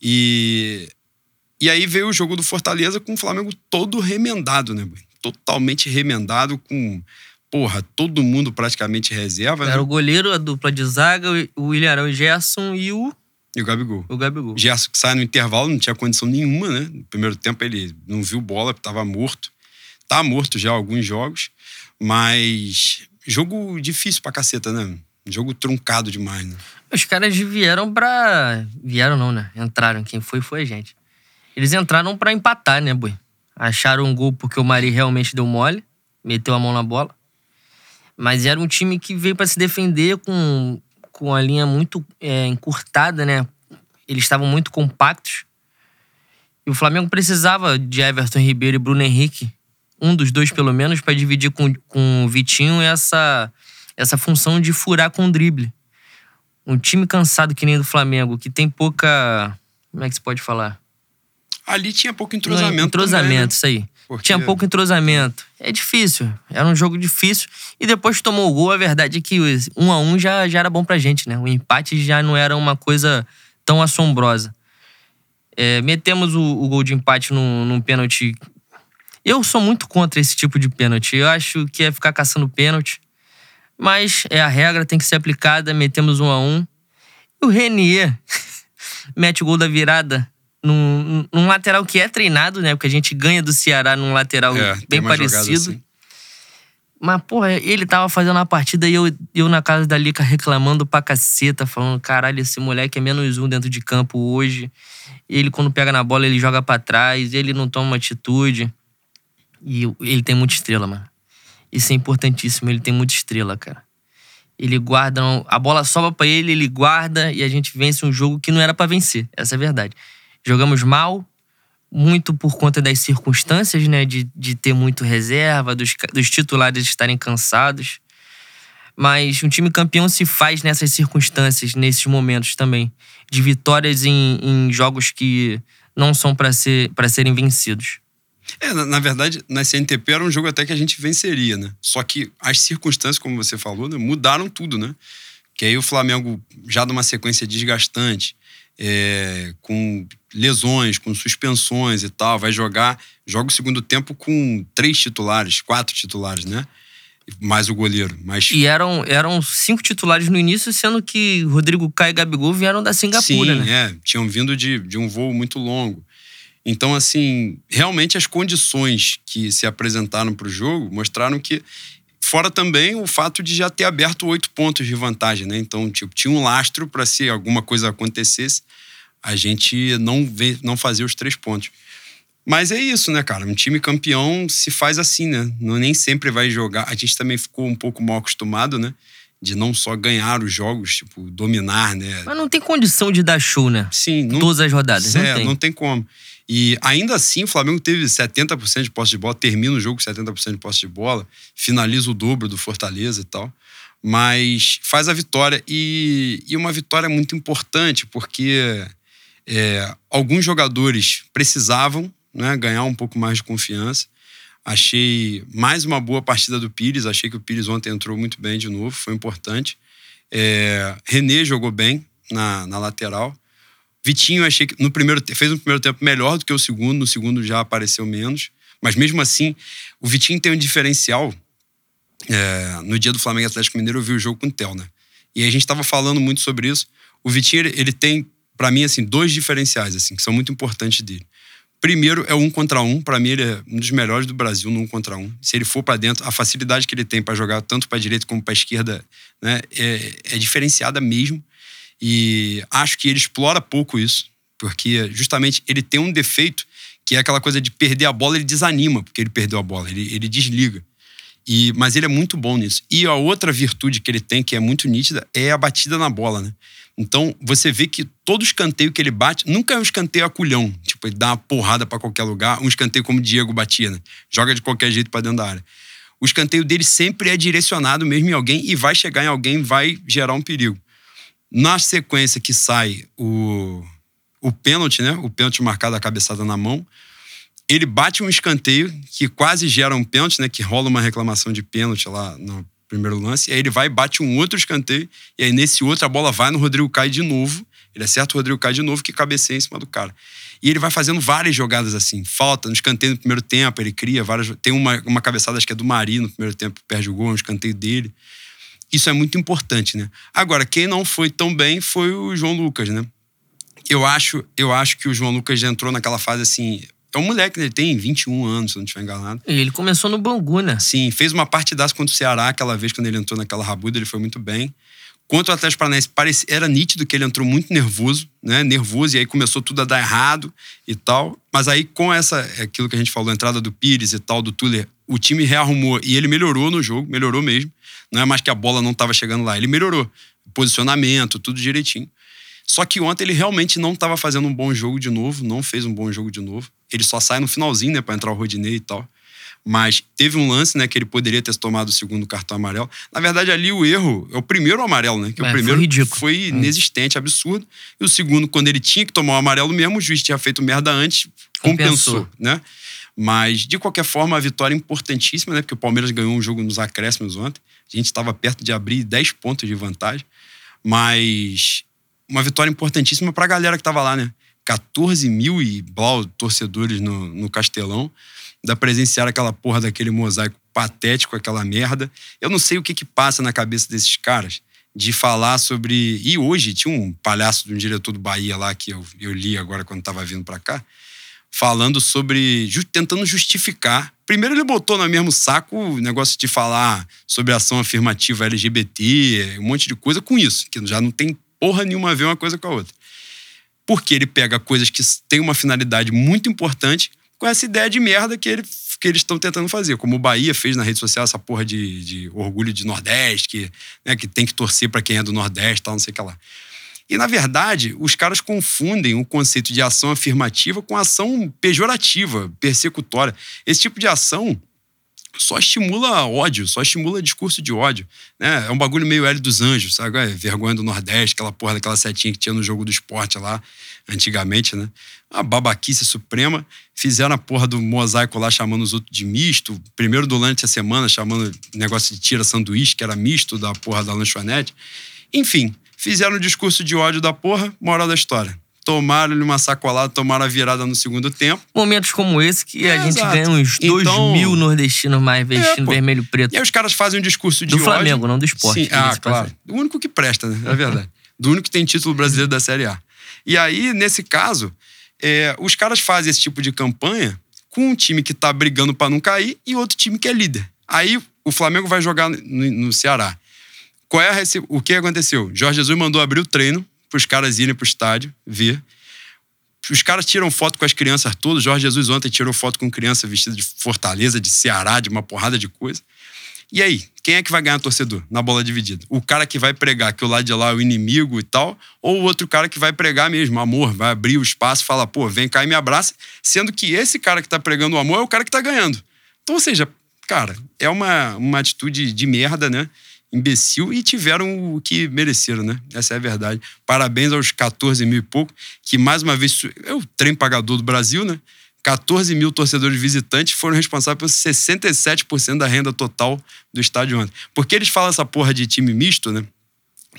E, e aí veio o jogo do Fortaleza com o Flamengo todo remendado, né? Totalmente remendado, com porra, todo mundo praticamente reserva. Era né? o goleiro, a dupla de zaga, o William Arão e Gerson e o. E o Gabigol. O Gabigol. Gerson que sai no intervalo, não tinha condição nenhuma, né? No primeiro tempo ele não viu bola, estava morto. Tá morto já alguns jogos, mas jogo difícil pra caceta, né? Jogo truncado demais, né? Os caras vieram pra. Vieram não, né? Entraram. Quem foi, foi a gente. Eles entraram pra empatar, né, boi? Acharam um gol porque o Mari realmente deu mole, meteu a mão na bola. Mas era um time que veio para se defender com, com a linha muito é, encurtada, né? Eles estavam muito compactos. E o Flamengo precisava de Everton Ribeiro e Bruno Henrique, um dos dois pelo menos, para dividir com, com o Vitinho essa, essa função de furar com o drible. Um time cansado que nem do Flamengo, que tem pouca. Como é que se pode falar? Ali tinha pouco entrosamento. Não, entrosamento, também, né? isso aí. Porque... Tinha pouco entrosamento. É difícil. Era um jogo difícil. E depois que tomou o gol, a verdade é que um a um já, já era bom pra gente, né? O empate já não era uma coisa tão assombrosa. É, metemos o, o, gol de empate num, num pênalti. Eu sou muito contra esse tipo de pênalti. Eu acho que é ficar caçando pênalti. Mas é a regra, tem que ser aplicada. Metemos um a um. E o Renier mete o gol da virada num, num lateral que é treinado, né? Porque a gente ganha do Ceará num lateral É, bem parecido. assim. Mas, porra, ele tava fazendo a partida e eu, eu na casa da Lica reclamando pra caceta, falando: caralho, esse moleque é menos um dentro de campo hoje. Ele, quando pega na bola, ele joga pra trás, ele não toma atitude. E ele tem muita estrela, mano. Isso é importantíssimo, ele tem muita estrela, cara. Ele guarda, a bola sobra pra ele, ele guarda e a gente vence um jogo que não era pra vencer. Essa é a verdade. Jogamos mal, muito por conta das circunstâncias, né? De, de ter muito reserva, dos, dos titulares estarem cansados. Mas um time campeão se faz nessas circunstâncias, nesses momentos também. De vitórias em, em jogos que não são pra ser, para serem vencidos. É, na, na verdade, na CNTP era um jogo até que a gente venceria, né? Só que as circunstâncias, como você falou, né, mudaram tudo, né? Que aí o Flamengo, já numa sequência desgastante, é, com lesões, com suspensões e tal, vai jogar, joga o segundo tempo com três titulares, quatro titulares, né? Mais o goleiro. Mas E eram, eram cinco titulares no início, sendo que Rodrigo Caio e Gabigol vieram da Singapura, Sim, né? é. Tinham vindo de, de um voo muito longo. Então, assim, realmente as condições que se apresentaram para o jogo mostraram que. Fora também o fato de já ter aberto oito pontos de vantagem, né? Então, tipo, tinha um lastro para se alguma coisa acontecesse, a gente não, vê, não fazer os três pontos. Mas é isso, né, cara? Um time campeão se faz assim, né? Não, nem sempre vai jogar. A gente também ficou um pouco mal acostumado, né? De não só ganhar os jogos, tipo, dominar, né? Mas não tem condição de dar show, né? Sim, não, Todas as rodadas, não é, tem. não tem como. E ainda assim, o Flamengo teve 70% de posse de bola, termina o jogo com 70% de posse de bola, finaliza o dobro do Fortaleza e tal. Mas faz a vitória. E, e uma vitória muito importante, porque é, alguns jogadores precisavam né, ganhar um pouco mais de confiança. Achei mais uma boa partida do Pires. Achei que o Pires ontem entrou muito bem de novo, foi importante. É, René jogou bem na, na lateral. Vitinho, achei que no primeiro fez um primeiro tempo melhor do que o segundo, no segundo já apareceu menos. Mas mesmo assim, o Vitinho tem um diferencial. É, no dia do Flamengo Atlético Mineiro, eu vi o jogo com o Tel, né? E a gente estava falando muito sobre isso. O Vitinho, ele, tem, para mim, assim, dois diferenciais, assim, que são muito importantes dele. Primeiro é um contra um. Para mim, ele é um dos melhores do Brasil no um contra um. Se ele for para dentro, a facilidade que ele tem para jogar tanto para direita como para esquerda né, é, é diferenciada mesmo. E acho que ele explora pouco isso, porque justamente ele tem um defeito que é aquela coisa de perder a bola, ele desanima porque ele perdeu a bola, ele, ele desliga. E, mas ele é muito bom nisso. E a outra virtude que ele tem, que é muito nítida, é a batida na bola, né? Então, você vê que todo escanteio que ele bate, nunca é um escanteio aculhão. Tipo, ele dá uma porrada pra qualquer lugar. Um escanteio como o Diego batia, né? Joga de qualquer jeito pra dentro da área. O escanteio dele sempre é direcionado mesmo em alguém e vai chegar em alguém, vai gerar um perigo. Na sequência que sai o, o pênalti, né? O pênalti marcado a cabeçada na mão. Ele bate um escanteio que quase gera um pênalti, né? Que rola uma reclamação de pênalti lá no primeiro lance. E aí ele vai e bate um outro escanteio. E aí nesse outro a bola vai no Rodrigo Caio de novo. Ele acerta o Rodrigo Caio de novo que cabeceia em cima do cara. E ele vai fazendo várias jogadas assim. Falta no escanteio no primeiro tempo, ele cria várias. Tem uma, uma cabeçada, acho que é do Mari no primeiro tempo, perde o gol, um escanteio dele. Isso é muito importante, né? Agora, quem não foi tão bem foi o João Lucas, né? Eu acho, eu acho que o João Lucas já entrou naquela fase assim. É um moleque, né? ele tem 21 anos, se eu não estiver enganado. Ele começou no Bangu, né? Sim, fez uma partidaça contra o Ceará aquela vez, quando ele entrou naquela rabuda, ele foi muito bem. Contra o Atlético Paranaense, parecia, era nítido que ele entrou muito nervoso, né? Nervoso, e aí começou tudo a dar errado e tal. Mas aí, com essa, aquilo que a gente falou, a entrada do Pires e tal, do Tuller, o time rearrumou e ele melhorou no jogo, melhorou mesmo. Não é mais que a bola não estava chegando lá, ele melhorou. Posicionamento, tudo direitinho. Só que ontem ele realmente não estava fazendo um bom jogo de novo, não fez um bom jogo de novo. Ele só sai no finalzinho, né, para entrar o Rodinei e tal. Mas teve um lance, né, que ele poderia ter tomado o segundo cartão amarelo. Na verdade, ali o erro é o primeiro amarelo, né? Que É, o foi primeiro ridículo. foi inexistente, absurdo. E o segundo, quando ele tinha que tomar o amarelo mesmo, o juiz tinha feito merda antes, compensou, Compensou. né? Mas, de qualquer forma, a vitória é importantíssima, né? Porque o Palmeiras ganhou um jogo nos acréscimos ontem. A gente estava perto de abrir 10 pontos de vantagem. Mas uma vitória importantíssima para a galera que estava lá, né? 14 mil e blau torcedores no, no Castelão. Da presenciar aquela porra daquele mosaico patético, aquela merda. Eu não sei o que que passa na cabeça desses caras de falar sobre. E hoje tinha um palhaço de um diretor do Bahia lá que eu, eu li agora quando estava vindo para cá, falando sobre. tentando justificar. Primeiro, ele botou no mesmo saco o negócio de falar sobre ação afirmativa LGBT, um monte de coisa com isso, que já não tem porra nenhuma a ver uma coisa com a outra. Porque ele pega coisas que têm uma finalidade muito importante com essa ideia de merda que ele que eles estão tentando fazer. Como o Bahia fez na rede social, essa porra de, de orgulho de Nordeste, que, né, que tem que torcer para quem é do Nordeste, tal, não sei o que lá. E, na verdade, os caras confundem o conceito de ação afirmativa com ação pejorativa, persecutória. Esse tipo de ação só estimula ódio, só estimula discurso de ódio. Né? É um bagulho meio L dos Anjos, sabe? É vergonha do Nordeste, aquela porra daquela setinha que tinha no jogo do esporte lá, antigamente, né? A babaquice suprema. Fizeram a porra do mosaico lá chamando os outros de misto. Primeiro durante a semana chamando negócio de tira sanduíche, que era misto da porra da lanchonete. Enfim, fizeram o discurso de ódio da porra, moral da história tomaram-lhe uma sacolada, tomaram a virada no segundo tempo. Momentos como esse que a gente ganha uns dois então, mil nordestinos mais vestindo é, vermelho preto. E aí os caras fazem um discurso de do ódio. Do Flamengo, não do esporte. Sim, ah, claro. O único que presta, né? É verdade. do único que tem título brasileiro da Série A. E aí, nesse caso, é, os caras fazem esse tipo de campanha com um time que tá brigando para não cair e outro time que é líder. Aí o Flamengo vai jogar no, no Ceará. Qual é a, o que aconteceu? Jorge Jesus mandou abrir o treino para os caras irem para o estádio ver. Os caras tiram foto com as crianças todas. Jorge Jesus ontem tirou foto com criança vestida de Fortaleza, de Ceará, de uma porrada de coisa. E aí, quem é que vai ganhar torcedor na bola dividida? O cara que vai pregar que o lado de lá é o inimigo e tal, ou o outro cara que vai pregar mesmo, amor, vai abrir o espaço falar, pô, vem cá e me abraça, sendo que esse cara que tá pregando o amor é o cara que tá ganhando. Então, ou seja, cara, é uma, uma atitude de merda, né? Imbecil e tiveram o que mereceram, né? Essa é a verdade. Parabéns aos 14 mil e pouco, que mais uma vez é o trem pagador do Brasil, né? 14 mil torcedores visitantes foram responsáveis por 67% da renda total do estádio ontem. Porque eles falam essa porra de time misto, né?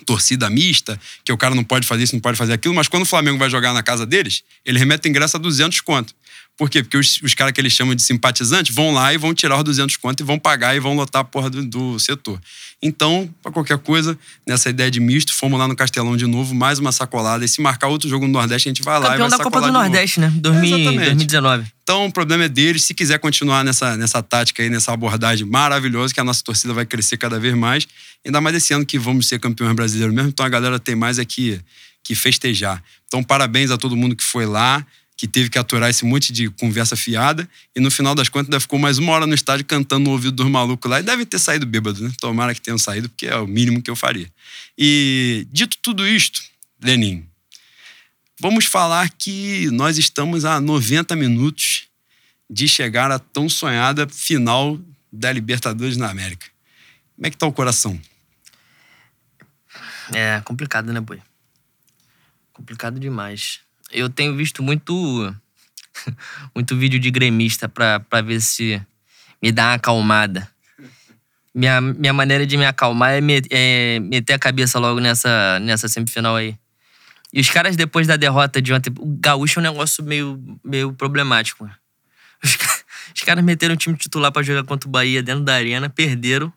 Torcida mista, que o cara não pode fazer isso, não pode fazer aquilo, mas quando o Flamengo vai jogar na casa deles, ele remete ingresso a 200 conto. Por quê? Porque os, os caras que eles chamam de simpatizantes vão lá e vão tirar os 200 conto e vão pagar e vão lotar a porra do, do setor. Então, para qualquer coisa, nessa ideia de misto, fomos lá no Castelão de novo, mais uma sacolada. E se marcar outro jogo no Nordeste, a gente vai lá Campeão e vai da Copa do Nordeste, né? 2000, é, 2019. Então, o problema é deles. Se quiser continuar nessa, nessa tática aí, nessa abordagem maravilhosa, que a nossa torcida vai crescer cada vez mais. Ainda mais esse ano que vamos ser campeões brasileiros mesmo. Então, a galera tem mais aqui que festejar. Então, parabéns a todo mundo que foi lá que teve que aturar esse monte de conversa fiada. E no final das contas, ainda ficou mais uma hora no estádio cantando no ouvido dos malucos lá. E deve ter saído bêbado, né? Tomara que tenham saído, porque é o mínimo que eu faria. E dito tudo isto, Lenin, vamos falar que nós estamos a 90 minutos de chegar à tão sonhada final da Libertadores na América. Como é que tá o coração? É complicado, né, boi? Complicado demais eu tenho visto muito muito vídeo de gremista pra ver se me dá uma acalmada. Minha, minha maneira de me acalmar é, met, é meter a cabeça logo nessa, nessa semifinal aí. E os caras, depois da derrota de ontem, o Gaúcho é um negócio meio, meio problemático. Os, os caras meteram o time titular para jogar contra o Bahia dentro da arena, perderam.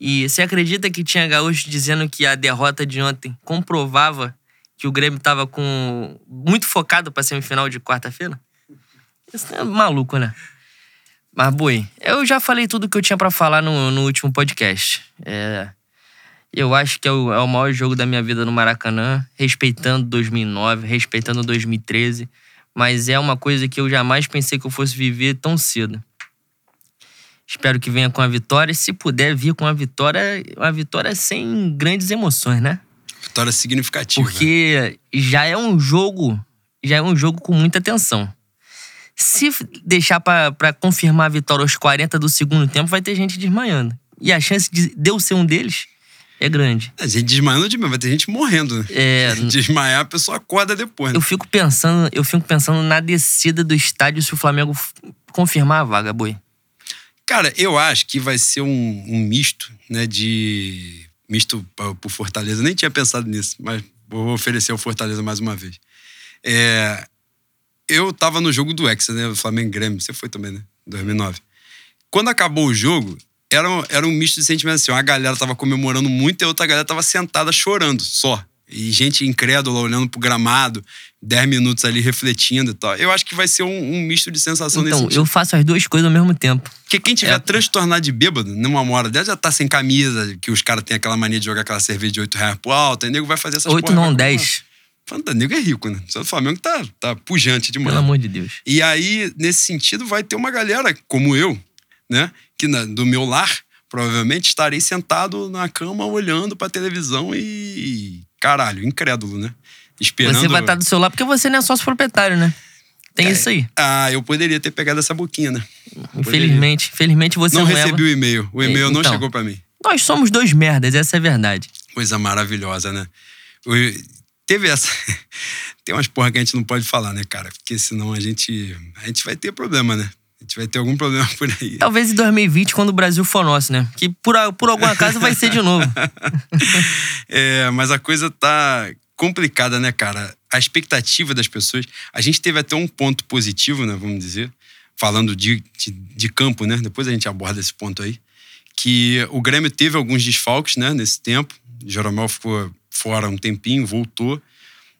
E você acredita que tinha Gaúcho dizendo que a derrota de ontem comprovava que o Grêmio tava com muito focado pra semifinal de quarta-feira? Isso é maluco, né? Mas, Bui, eu já falei tudo que eu tinha para falar no, no, último podcast. É, eu acho que é o, é o maior jogo da minha vida no Maracanã, respeitando 2009, respeitando 2013, mas é uma coisa que eu jamais pensei que eu fosse viver tão cedo. Espero que venha com a vitória, e se puder vir com a vitória, uma vitória sem grandes emoções, né? Vitória significativa. Porque já é um jogo, já é um jogo com muita tensão. Se deixar para confirmar a vitória aos 40 do segundo tempo, vai ter gente desmaiando. E a chance de eu ser um deles é grande. A gente desmaiando de vai ter gente morrendo, né? É, Desmaiar, a pessoa acorda depois. Né? Eu fico pensando, eu fico pensando na descida do estádio se o Flamengo confirmar a vaga, boi. Cara, eu acho que vai ser um, um misto, né, de misto por Fortaleza. Nem tinha pensado nisso, mas vou oferecer o Fortaleza mais uma vez. É, eu tava no jogo do Hexa, né? Flamengo Grêmio. Você foi também, né? 2009. Quando acabou o jogo, era, era um misto de sentimentos assim. Uma galera tava comemorando muito e a outra galera tava sentada chorando só. E gente incrédula olhando pro gramado, 10 minutos ali refletindo e tal. Eu acho que vai ser um, um misto de sensação nesse Então, sentido. eu faço as duas coisas ao mesmo tempo. Porque quem tiver É. transtornado de bêbado, numa hora dela, já tá sem camisa, que os caras têm aquela mania de jogar aquela cerveja de 8 reais pro alto, aí nego vai fazer essas Oito porra, não, vai- dez. Fanta, nego é rico, né? Só o Flamengo tá, tá pujante demais. Pelo amor de Deus. E aí, nesse sentido, vai ter uma galera como eu, né? Que na- do meu lar, provavelmente estarei sentado na cama olhando pra televisão e. Caralho, incrédulo, né? Esperando. Você vai estar do seu lado porque você não é sócio proprietário, né? Tem É, isso aí. Ah, eu poderia ter pegado essa boquinha, né? Infelizmente. Infelizmente você não não, recebi leva. o e-mail. O e-mail não Então. chegou pra mim. Nós somos dois merdas, essa é a verdade. Coisa maravilhosa, né? O- Teve essa. Tem umas porra que a gente não pode falar, né, cara? Porque senão a gente. A gente vai ter problema, né? A gente vai ter algum problema por aí. Talvez em 2020, quando o Brasil for nosso, né? Que por, por algum acaso vai ser de novo. É, mas a coisa tá complicada, né, cara? A expectativa das pessoas. A gente teve até um ponto positivo, né, vamos dizer, falando de, de, de campo, né? Depois a gente aborda esse ponto aí. Que o Grêmio teve alguns desfalques, né, nesse tempo. Jeromel ficou fora um tempinho, voltou.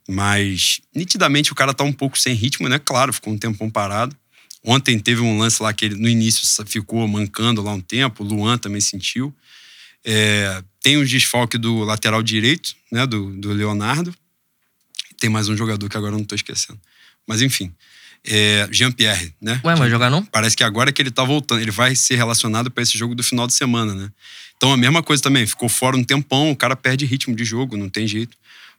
Mas nitidamente o cara tá um pouco sem ritmo, né? Claro, ficou um tempão parado. Ontem teve um lance lá que ele no início ficou mancando lá um tempo, o Luan também sentiu. É, tem os desfalques do lateral direito, né? Do, do Leonardo. Tem mais um jogador que agora eu não tô esquecendo. Mas enfim. É, Jean-Pierre, né? Ué, mas jogar não? Parece que agora que ele tá voltando, ele vai ser relacionado para esse jogo do final de semana, né? Então a mesma coisa também, ficou fora um tempão, o cara perde ritmo de jogo, não tem jeito,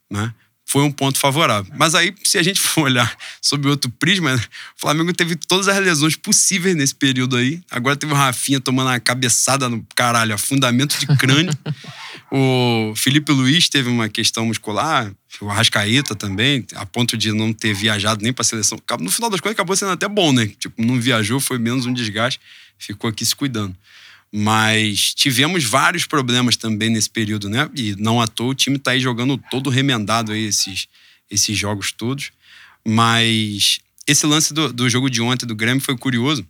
né? Foi um ponto favorável. Mas aí, se a gente for olhar sob outro prisma, né? o Flamengo teve todas as lesões possíveis nesse período aí. Agora teve o Rafinha tomando uma cabeçada no caralho, afundamento de crânio. o Felipe Luiz teve uma questão muscular, o Arrascaeta também, a ponto de não ter viajado nem pra seleção. No final das contas, acabou sendo até bom, né? Tipo, não viajou, foi menos um desgaste, ficou aqui se cuidando. Mas tivemos vários problemas também nesse período, né? E não à toa o time tá aí jogando todo remendado aí esses, esses jogos todos. Mas esse lance do, do jogo de ontem do Grêmio foi curioso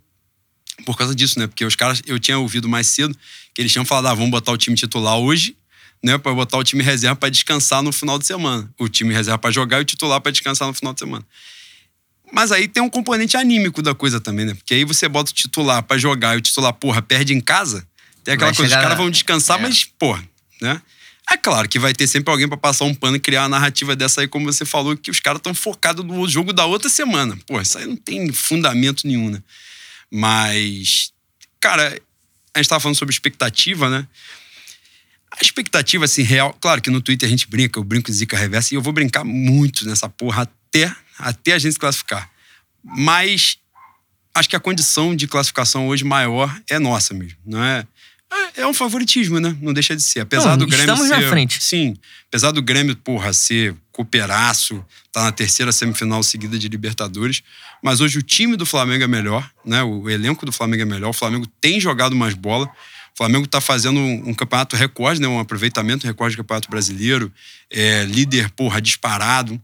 por causa disso, né? Porque os caras, eu tinha ouvido mais cedo que eles tinham falado, ah, vamos botar o time titular hoje, né? Pra botar o time reserva pra descansar no final de semana. O time reserva pra jogar e o titular pra descansar no final de semana. Mas aí tem um componente anímico da coisa também, né? Porque aí você bota o titular pra jogar e o titular, porra, perde em casa. Tem aquela Vai coisa, os caras vão descansar, É. mas, porra, né? É claro que vai ter sempre alguém pra passar um pano e criar uma narrativa dessa aí, como você falou, que os caras estão focados no jogo da outra semana. Pô, isso aí não tem fundamento nenhum, né? Mas, cara, a gente tava falando sobre expectativa, né? A expectativa, assim, real. Claro que no Twitter a gente brinca, eu brinco de zica reversa, e eu vou brincar muito nessa porra até, até a gente se classificar. Mas acho que a condição de classificação hoje maior é nossa mesmo, não é? É- É um favoritismo, né? Não deixa de ser. Apesar Não, do Grêmio estamos ser. na frente. Sim. Apesar do Grêmio, porra, ser cooperaço, tá na terceira semifinal seguida de Libertadores. Mas hoje o time do Flamengo é melhor, né? O elenco do Flamengo é melhor. O Flamengo tem jogado mais bola. O Flamengo tá fazendo um, um campeonato recorde, né? Um aproveitamento recorde do Campeonato Brasileiro. É, líder, porra, disparado.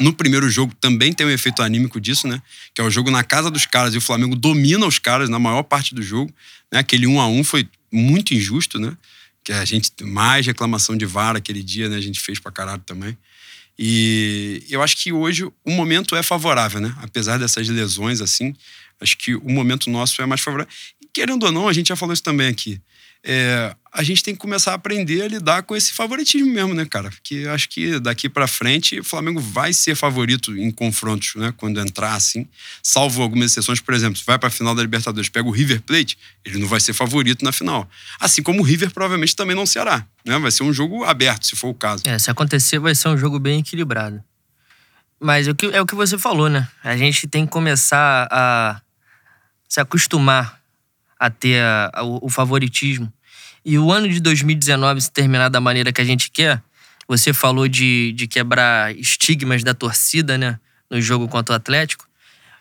No primeiro jogo também tem um efeito anímico disso, né? Que é o jogo na casa dos caras e o Flamengo domina os caras na maior parte do jogo. Né? Aquele 1 a 1 foi muito injusto, né? Que a gente mais reclamação de VAR aquele dia, né? A gente fez pra caralho também. E eu acho que hoje o momento é favorável, né? Apesar dessas lesões assim, acho que o momento nosso é mais favorável. E, querendo ou não, a gente já falou isso também aqui. É, a gente tem que começar a aprender a lidar com esse favoritismo mesmo, né, cara? Porque acho que daqui pra frente o Flamengo vai ser favorito em confrontos, né? Quando entrar assim, salvo algumas exceções, por exemplo, se vai pra final da Libertadores, pega o River Plate, ele não vai ser favorito na final. Assim como o River provavelmente também não será, né? Vai ser um jogo aberto, se for o caso. É, se acontecer, vai ser um jogo bem equilibrado. Mas é o que, é o que você falou, né? A gente tem que começar a se acostumar a ter a- a- o, favoritismo. E o ano de 2019, se terminar da maneira que a gente quer, você falou de, de quebrar estigmas da torcida, né? No jogo contra o Atlético.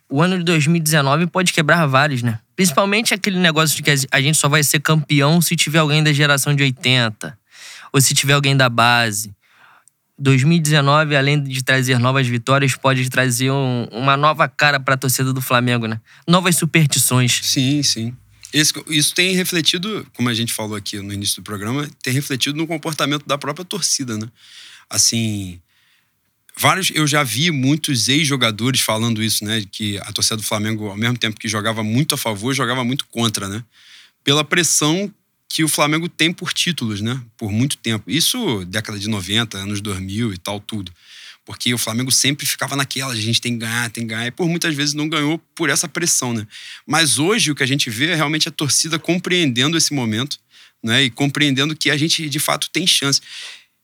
O ano de 2019 pode quebrar vários, né? Principalmente aquele negócio de que a gente só vai ser campeão se tiver alguém da geração de 80. Ou se tiver alguém da base. 2019, além de trazer novas vitórias, pode trazer um- uma nova cara para a torcida do Flamengo, né? Novas superstições. Sim, sim. Esse, isso tem refletido, como a gente falou aqui no início do programa, tem refletido no comportamento da própria torcida, né? Assim, vários eu já vi muitos ex-jogadores falando isso, né, que a torcida do Flamengo ao mesmo tempo que jogava muito a favor, jogava muito contra, né? Pela pressão que o Flamengo tem por títulos, né? Por muito tempo. Isso década de 90, anos 2000 e tal tudo. Porque o Flamengo sempre ficava naquela, a gente tem que ganhar, tem que ganhar, e por muitas vezes não ganhou por essa pressão, né? Mas hoje o que a gente vê é realmente a torcida compreendendo esse momento, né? E compreendendo que a gente de fato tem chance.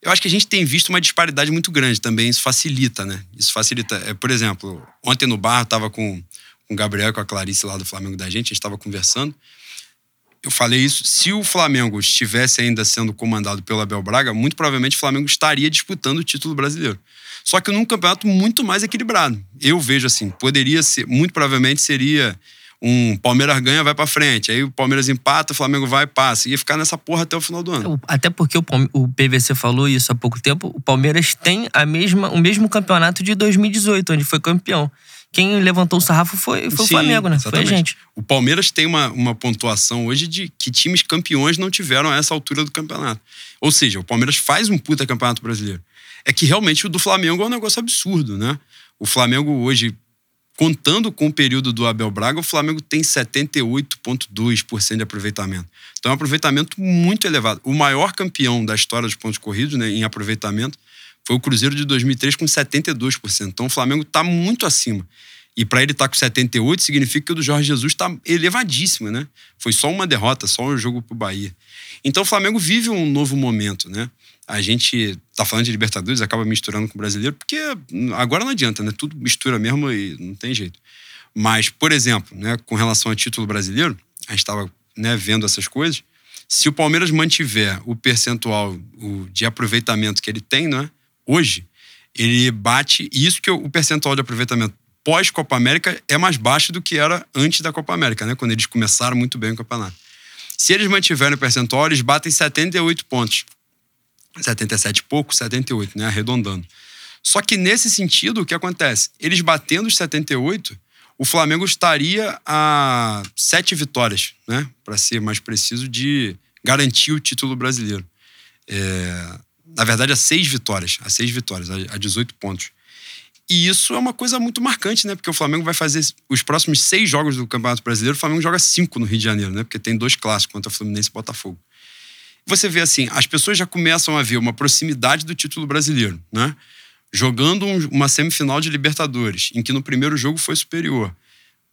Eu acho que a gente tem visto uma disparidade muito grande também, isso facilita, né? Isso facilita. É, por exemplo, ontem no bar eu tava com, com o Gabriel com a Clarice lá do Flamengo da gente, a gente estava conversando. Eu falei isso, se o Flamengo estivesse ainda sendo comandado pelo Abel Braga, muito provavelmente o Flamengo estaria disputando o título brasileiro. Só que num campeonato muito mais equilibrado. Eu vejo assim, poderia ser, muito provavelmente seria um Palmeiras ganha, vai para frente. Aí o Palmeiras empata, o Flamengo vai e passa. Ia ficar nessa porra até o final do ano. Até porque o, o PVC falou isso há pouco tempo. O Palmeiras tem a mesma, o mesmo campeonato de 2018, onde foi campeão. Quem levantou o sarrafo foi, foi Sim, o Flamengo, né? Exatamente. Foi a gente. O Palmeiras tem uma, uma pontuação hoje de que times campeões não tiveram a essa altura do campeonato. Ou seja, o Palmeiras faz um puta campeonato brasileiro. É que realmente o do Flamengo é um negócio absurdo, né? O Flamengo hoje Contando com o período do Abel Braga, o Flamengo tem 78,2% de aproveitamento. Então é um aproveitamento muito elevado. O maior campeão da história dos pontos corridos né, em aproveitamento foi o Cruzeiro de 2003 com 72%. Então o Flamengo está muito acima. E para ele estar tá com 78 significa que o do Jorge Jesus está elevadíssimo, né? Foi só uma derrota, só um jogo para o Bahia. Então o Flamengo vive um novo momento, né? A gente tá falando de Libertadores, acaba misturando com o brasileiro, porque agora não adianta, né? Tudo mistura mesmo e não tem jeito. Mas, por exemplo, né, com relação ao título brasileiro, a gente estava né, vendo essas coisas. Se o Palmeiras mantiver o percentual de aproveitamento que ele tem, né, hoje, ele bate. Isso que o percentual de aproveitamento pós-Copa América é mais baixo do que era antes da Copa América, né? Quando eles começaram muito bem o campeonato. Se eles mantiverem o percentual, eles batem 78 pontos. 77 e pouco, 78, né? Arredondando. Só que nesse sentido, o que acontece? Eles batendo os 78, o Flamengo estaria a sete vitórias, né? Para ser mais preciso, de garantir o título brasileiro. É, na verdade, a seis vitórias, a seis vitórias, a 18 pontos. E isso é uma coisa muito marcante, né? Porque o Flamengo vai fazer os próximos seis jogos do Campeonato Brasileiro, o Flamengo joga cinco no Rio de Janeiro, né? Porque tem dois clássicos contra o Fluminense e Botafogo você vê assim, as pessoas já começam a ver uma proximidade do título brasileiro, né? Jogando um, uma semifinal de Libertadores, em que no primeiro jogo foi superior.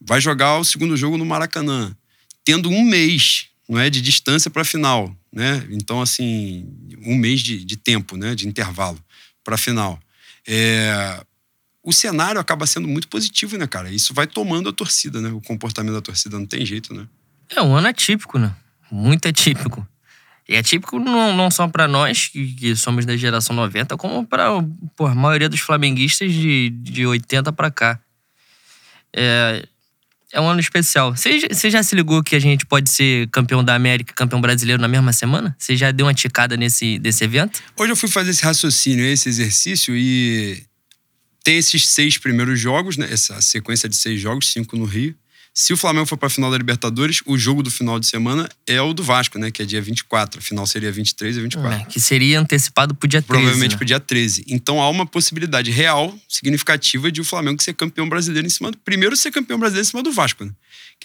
Vai jogar o segundo jogo no Maracanã, tendo um mês, não é, de distância para a final, né? Então assim, um mês de, de tempo, né, de intervalo para a final. É, o cenário acaba sendo muito positivo, né, cara? Isso vai tomando a torcida, né? O comportamento da torcida não tem jeito, né? É um ano atípico, né? Muito atípico. E é típico não, não só para nós, que, que, somos da geração 90, como para a maioria dos flamenguistas de, de 80 para cá. É, é um ano especial. Você, já se ligou que a gente pode ser campeão da América campeão brasileiro na mesma semana? Você já deu uma ticada nesse desse evento? Hoje eu fui fazer esse raciocínio, esse exercício, e tem esses seis primeiros jogos, né? Essa sequência de seis jogos, cinco no Rio. Se o Flamengo for para a final da Libertadores, o jogo do final de semana é o do Vasco, né? Que é dia 24. A final seria 23 e 24. É, que seria antecipado para o dia 13. Provavelmente né? para o dia 13. Então há uma possibilidade real, significativa, de o Flamengo ser campeão brasileiro em cima do. Primeiro ser campeão brasileiro em cima do Vasco, né?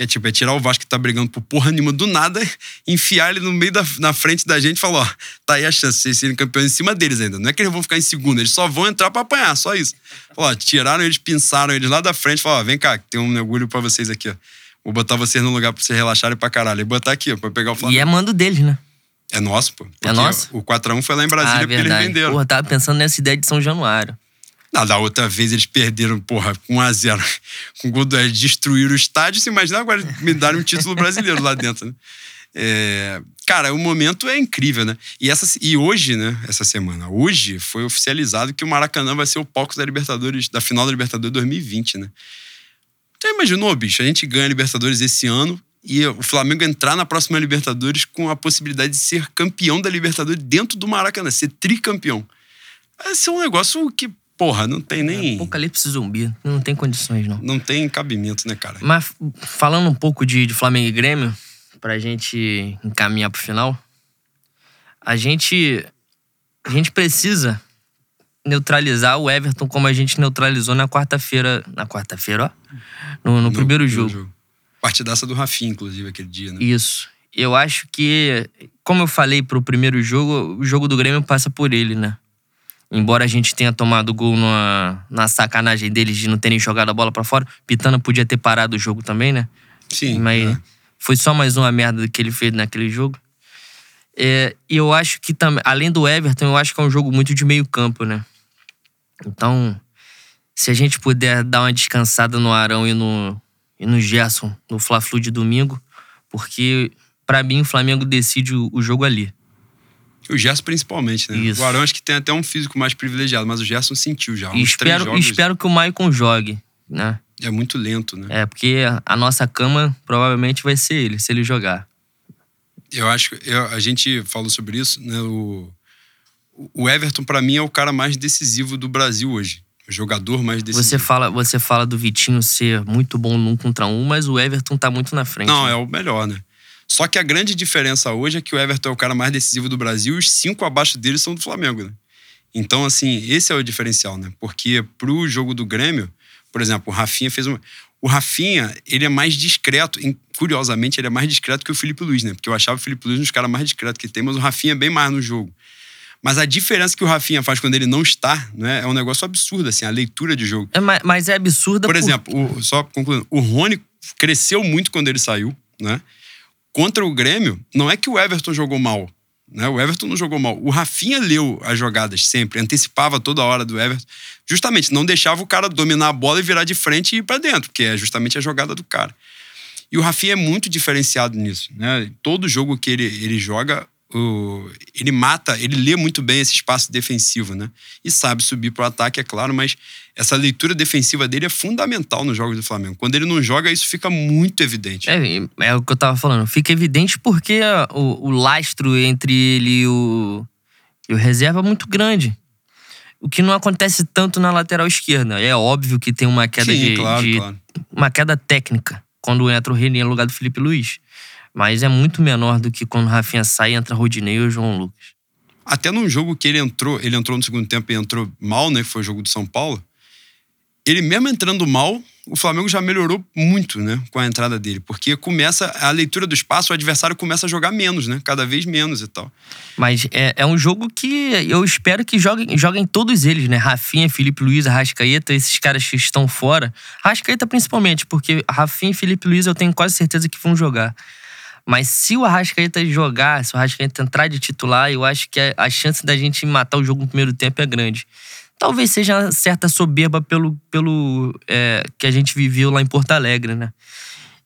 Que é tipo, é tirar o Vasco que tá brigando por porra nenhuma do nada, enfiar ele no meio da na frente da gente e falar, ó, tá aí a chance de vocês serem campeões em cima deles ainda. Não é que eles vão ficar em segundo, eles só vão entrar para apanhar, só isso. Ó, tiraram eles, pinçaram eles lá da frente, falaram, ó, vem cá, tem um mergulho para vocês aqui, ó. Vou botar vocês no lugar pra vocês relaxarem pra caralho. E botar aqui, ó, pra pegar o Flamengo. E é mando deles, né? É nosso, pô. É nosso? O 4x1 foi lá em Brasília ah, porque eles venderam. Porra, tava pensando nessa ideia de São Januário. Não, da outra vez eles perderam, porra, com 1x0. Com o gol do destruíram o estádio. Você imagina agora me darem um título brasileiro lá dentro, né? É, cara, o momento é incrível, né? E, essa, e hoje, né? Essa semana, hoje foi oficializado que o Maracanã vai ser o palco da Libertadores, da final da Libertadores 2020, né? Então imaginou, bicho, a gente ganha a Libertadores esse ano e o Flamengo entrar na próxima Libertadores com a possibilidade de ser campeão da Libertadores dentro do Maracanã, ser tricampeão. Esse é um negócio que, porra, não tem nem. É, apocalipse zumbi. Não tem condições, não. Não tem cabimento, né, cara? Mas falando um pouco de, de Flamengo e Grêmio, pra gente encaminhar pro final, a gente, a gente precisa neutralizar o Everton como a gente neutralizou na quarta-feira. Na quarta-feira, ó. No, no, primeiro jogo. Partidaça do Rafinha, inclusive, aquele dia, né? Isso. Eu acho que, como eu falei pro primeiro jogo, o jogo do Grêmio passa por ele, né? Embora a gente tenha tomado gol na, na sacanagem deles de não terem jogado a bola para fora, Pitana podia ter parado o jogo também, né? Sim. Mas é. foi só mais uma merda que ele fez naquele jogo. É, e eu acho que também, além do Everton, eu acho que é um jogo muito de meio campo, né? Então, se a gente puder dar uma descansada no Arão e no, e no Gerson, no Fla-Flu de domingo, porque para mim o Flamengo decide o, o jogo ali. O Gerson principalmente, né? Isso. O Arão acho que tem até um físico mais privilegiado, mas o Gerson sentiu já. E espero, jogos, espero que o Maicon jogue, né? É muito lento, né? É, porque a nossa cama provavelmente vai ser ele, se ele jogar. Eu acho que a gente falou sobre isso, né? O, o Everton, pra mim, é o cara mais decisivo do Brasil hoje. O jogador mais decisivo. Você fala, você fala do Vitinho ser muito bom num contra um, mas o Everton tá muito na frente. Não, né? é o melhor, né? Só que a grande diferença hoje é que o Everton é o cara mais decisivo do Brasil e os cinco abaixo dele são do Flamengo, né? Então, assim, esse é o diferencial, né? Porque pro jogo do Grêmio, por exemplo, o Rafinha fez uma. O Rafinha, ele é mais discreto. Curiosamente, ele é mais discreto que o Felipe Luiz, né? Porque eu achava o Felipe Luiz um dos caras mais discretos que tem, mas o Rafinha é bem mais no jogo. Mas a diferença que o Rafinha faz quando ele não está, né? É um negócio absurdo, assim, a leitura de jogo. É, ma- mas é absurda Por exemplo, o- só concluindo, o Rony cresceu muito quando ele saiu, né? Contra o Grêmio, não é que o Everton jogou mal, né? O Everton não jogou mal. O Rafinha leu as jogadas sempre, antecipava toda hora do Everton, justamente não deixava o cara dominar a bola e virar de frente e ir pra dentro, porque é justamente a jogada do cara. E o Rafinha é muito diferenciado nisso, né? Todo jogo que ele, ele joga, o- ele mata, ele lê muito bem esse espaço defensivo, né? E sabe subir pro ataque, é claro, mas essa leitura defensiva dele é fundamental nos jogos do Flamengo. Quando ele não joga, isso fica muito evidente. É, é o que eu tava falando. Fica evidente porque o, o lastro entre ele e o, e o reserva é muito grande. O que não acontece tanto na lateral esquerda. É óbvio que tem uma queda Sim, de, claro, de- claro. uma queda técnica quando entra o René no lugar do Felipe Luiz. Mas é muito menor do que quando o Rafinha sai e entra Rodinei ou João Lucas. Até num jogo que ele entrou, ele entrou no segundo tempo e entrou mal, né? Que foi o jogo do São Paulo. Ele mesmo entrando mal, o Flamengo já melhorou muito, né? Com a entrada dele. Porque começa a leitura do espaço, o adversário começa a jogar menos, né? Cada vez menos e tal. Mas é, é um jogo que eu espero que joguem, joguem todos eles, né? Rafinha, Felipe Luiz, Arrascaeta, esses caras que estão fora. Arrascaeta principalmente, porque Rafinha e Felipe Luiz eu tenho quase certeza que vão jogar. Mas se o Arrascaeta jogar, se o Arrascaeta entrar de titular, eu acho que a, chance da gente matar o jogo no primeiro tempo é grande. Talvez seja uma certa soberba pelo, pelo é, que a gente viveu lá em Porto Alegre, né?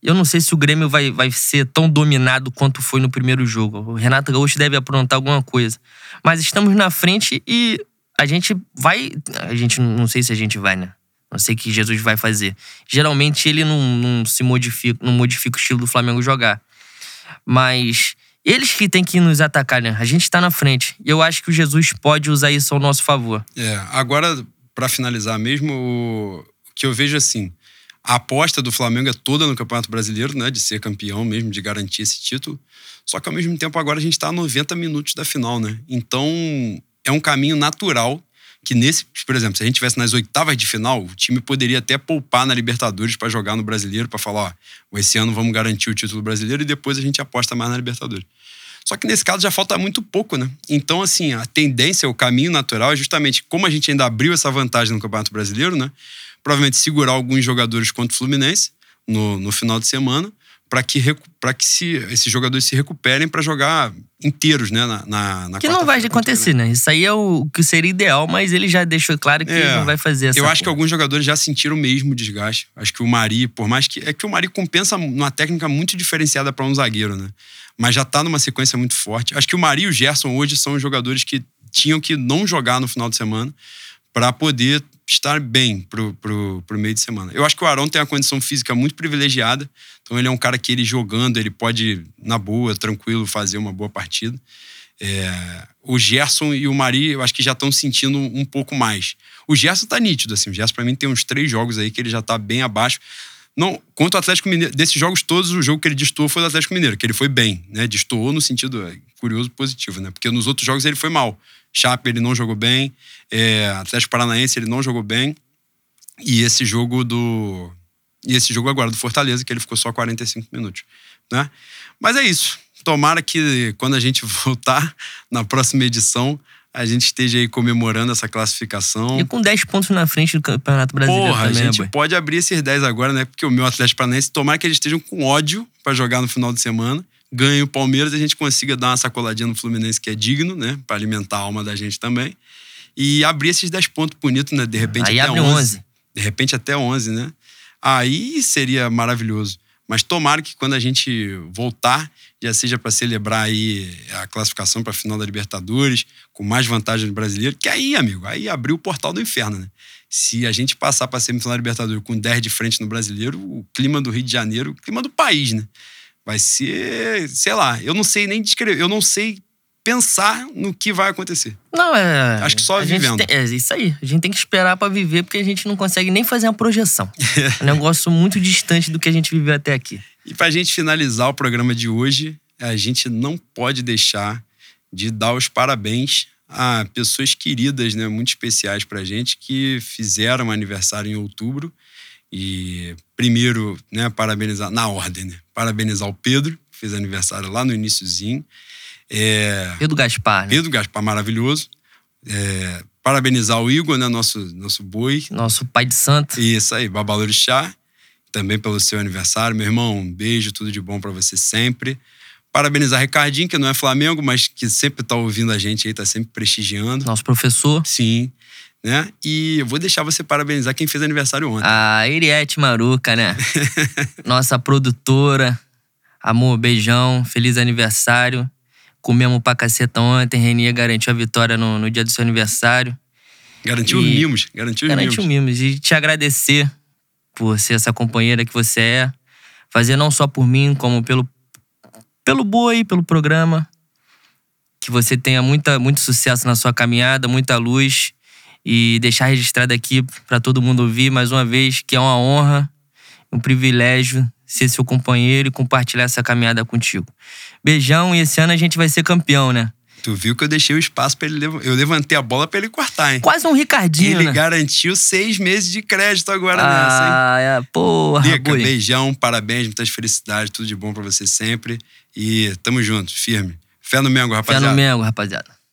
Eu não sei se o Grêmio vai, vai ser tão dominado quanto foi no primeiro jogo. O Renato Gaúcho deve aprontar alguma coisa. Mas estamos na frente e a gente vai. A gente não sei se a gente vai, né? Não sei o que Jesus vai fazer. Geralmente ele não, não se modifica, não modifica o estilo do Flamengo jogar. Mas eles que têm que nos atacar, né? A gente tá na frente. E eu acho que o Jesus pode usar isso ao nosso favor. É, agora, pra finalizar mesmo, o que eu vejo assim, a aposta do Flamengo é toda no Campeonato Brasileiro, né? De ser campeão mesmo, de garantir esse título. Só que ao mesmo tempo agora a gente tá a 90 minutos da final, né? Então é um caminho natural que nesse, por exemplo, se a gente tivesse nas oitavas de final, o time poderia até poupar na Libertadores pra jogar no Brasileiro, pra falar, ó, esse ano vamos garantir o título brasileiro e depois a gente aposta mais na Libertadores. Só que nesse caso já falta muito pouco, né? Então, assim, a tendência, o caminho natural é justamente como a gente ainda abriu essa vantagem no Campeonato Brasileiro, né? Provavelmente segurar alguns jogadores contra o Fluminense no, no final de semana para que, pra que se, esses jogadores se recuperem para jogar inteiros, né? Na, na, na Que não vai acontecer, né? Isso aí é o que seria ideal, mas ele já deixou claro que É, não vai fazer essa Eu acho que porra. alguns jogadores já sentiram mesmo o desgaste. Acho que o Mari, por mais que. É que o Mari compensa numa técnica muito diferenciada para um zagueiro, né? Mas já tá numa sequência muito forte. Acho que o Mari e o Gerson hoje são os jogadores que tinham que não jogar no final de semana para poder estar bem pro, pro, pro meio de semana. Eu acho que o Arão tem uma condição física muito privilegiada. Então ele é um cara que ele jogando, ele pode, na boa, tranquilo, fazer uma boa partida. É, o Gerson e o Mari, eu acho que já estão sentindo um pouco mais. O Gerson tá nítido, assim. O Gerson, pra mim, tem uns três jogos aí que ele já tá bem abaixo. Não, contra o Atlético Mineiro, desses jogos todos, o jogo que ele destoou foi o Atlético Mineiro, que ele foi bem, né? Destoou no sentido é, curioso positivo, né? Porque nos outros jogos ele foi mal. Chape ele não jogou bem, é, Atlético Paranaense ele não jogou bem. E esse jogo do. E esse jogo agora do Fortaleza, que ele ficou só 45 minutos. Né? Mas é isso. Tomara que quando a gente voltar na próxima edição, a gente esteja aí comemorando essa classificação. E com 10 pontos na frente do Campeonato Brasileiro Porra, também, a gente boy. pode abrir esses 10 agora, né? Porque o meu Atlético Paranaense, tomara que eles estejam com ódio para jogar no final de semana. Ganhe o Palmeiras e a gente consiga dar uma sacoladinha no Fluminense que é digno, né? Para alimentar a alma da gente também. E abrir esses 10 pontos bonitos, né? De repente Aí até abre 11. 11. De repente até 11, né? Aí seria maravilhoso. Mas tomara que quando a gente voltar, já seja para celebrar aí a classificação para a final da Libertadores, com mais vantagem do brasileiro, que aí, amigo, aí abriu o portal do inferno, né? Se a gente passar para a semifinal da Libertadores com 10 de frente no brasileiro, o clima do Rio de Janeiro, o clima do país, né? Vai ser, sei lá, eu não sei nem descrever, eu não sei pensar no que vai acontecer. Não, é. Acho que só vivendo. tem- é isso aí. A gente tem que esperar pra viver, porque a gente não consegue nem fazer uma projeção. é um negócio muito distante do que a gente viveu até aqui. E para a gente finalizar o programa de hoje, a gente não pode deixar de dar os parabéns a pessoas queridas, né, muito especiais para a gente, que fizeram aniversário em outubro. E primeiro, né, parabenizar, na ordem, né? Parabenizar o Pedro, que fez aniversário lá no iniciozinho. É, Pedro Gaspar, né? Pedro Gaspar, maravilhoso. É, parabenizar o Igor, né, nosso, nosso boi, Nosso pai de santo. isso aí, Babalorixá, também pelo seu aniversário. Meu irmão, um beijo, tudo de bom pra você sempre. Parabenizar Ricardinho, que não é Flamengo, mas que sempre tá ouvindo a gente aí, tá sempre prestigiando. Nosso professor. Sim, né? E eu vou deixar você parabenizar quem fez aniversário ontem. A Eriette Maruca, né? Nossa produtora. Amor, beijão. Feliz aniversário. Comemos pra caceta ontem. Renia garantiu a vitória no, no dia do seu aniversário. Garantiu e- mimos, garantiu Garantiu mimos. mimos. E te agradecer por ser essa companheira que você é. Fazer não só por mim, como pelo, pelo boi, pelo programa. Que você tenha muita, muito sucesso na sua caminhada, muita luz. E deixar registrado aqui para todo mundo ouvir mais uma vez que é uma honra, um privilégio ser seu companheiro e compartilhar essa caminhada contigo. Beijão e esse ano a gente vai ser campeão, né? Tu viu que eu deixei o espaço pra ele. Eu levantei a bola pra ele cortar, hein? Quase um Ricardinho, Ele né? garantiu seis meses de crédito agora nessa, hein? Ah, é, porra, Lica, boi. beijão, parabéns, muitas felicidades, tudo de bom pra você sempre. E tamo junto, firme. Fé no Mengo, Fé rapaziada. no Mengo, rapaziada.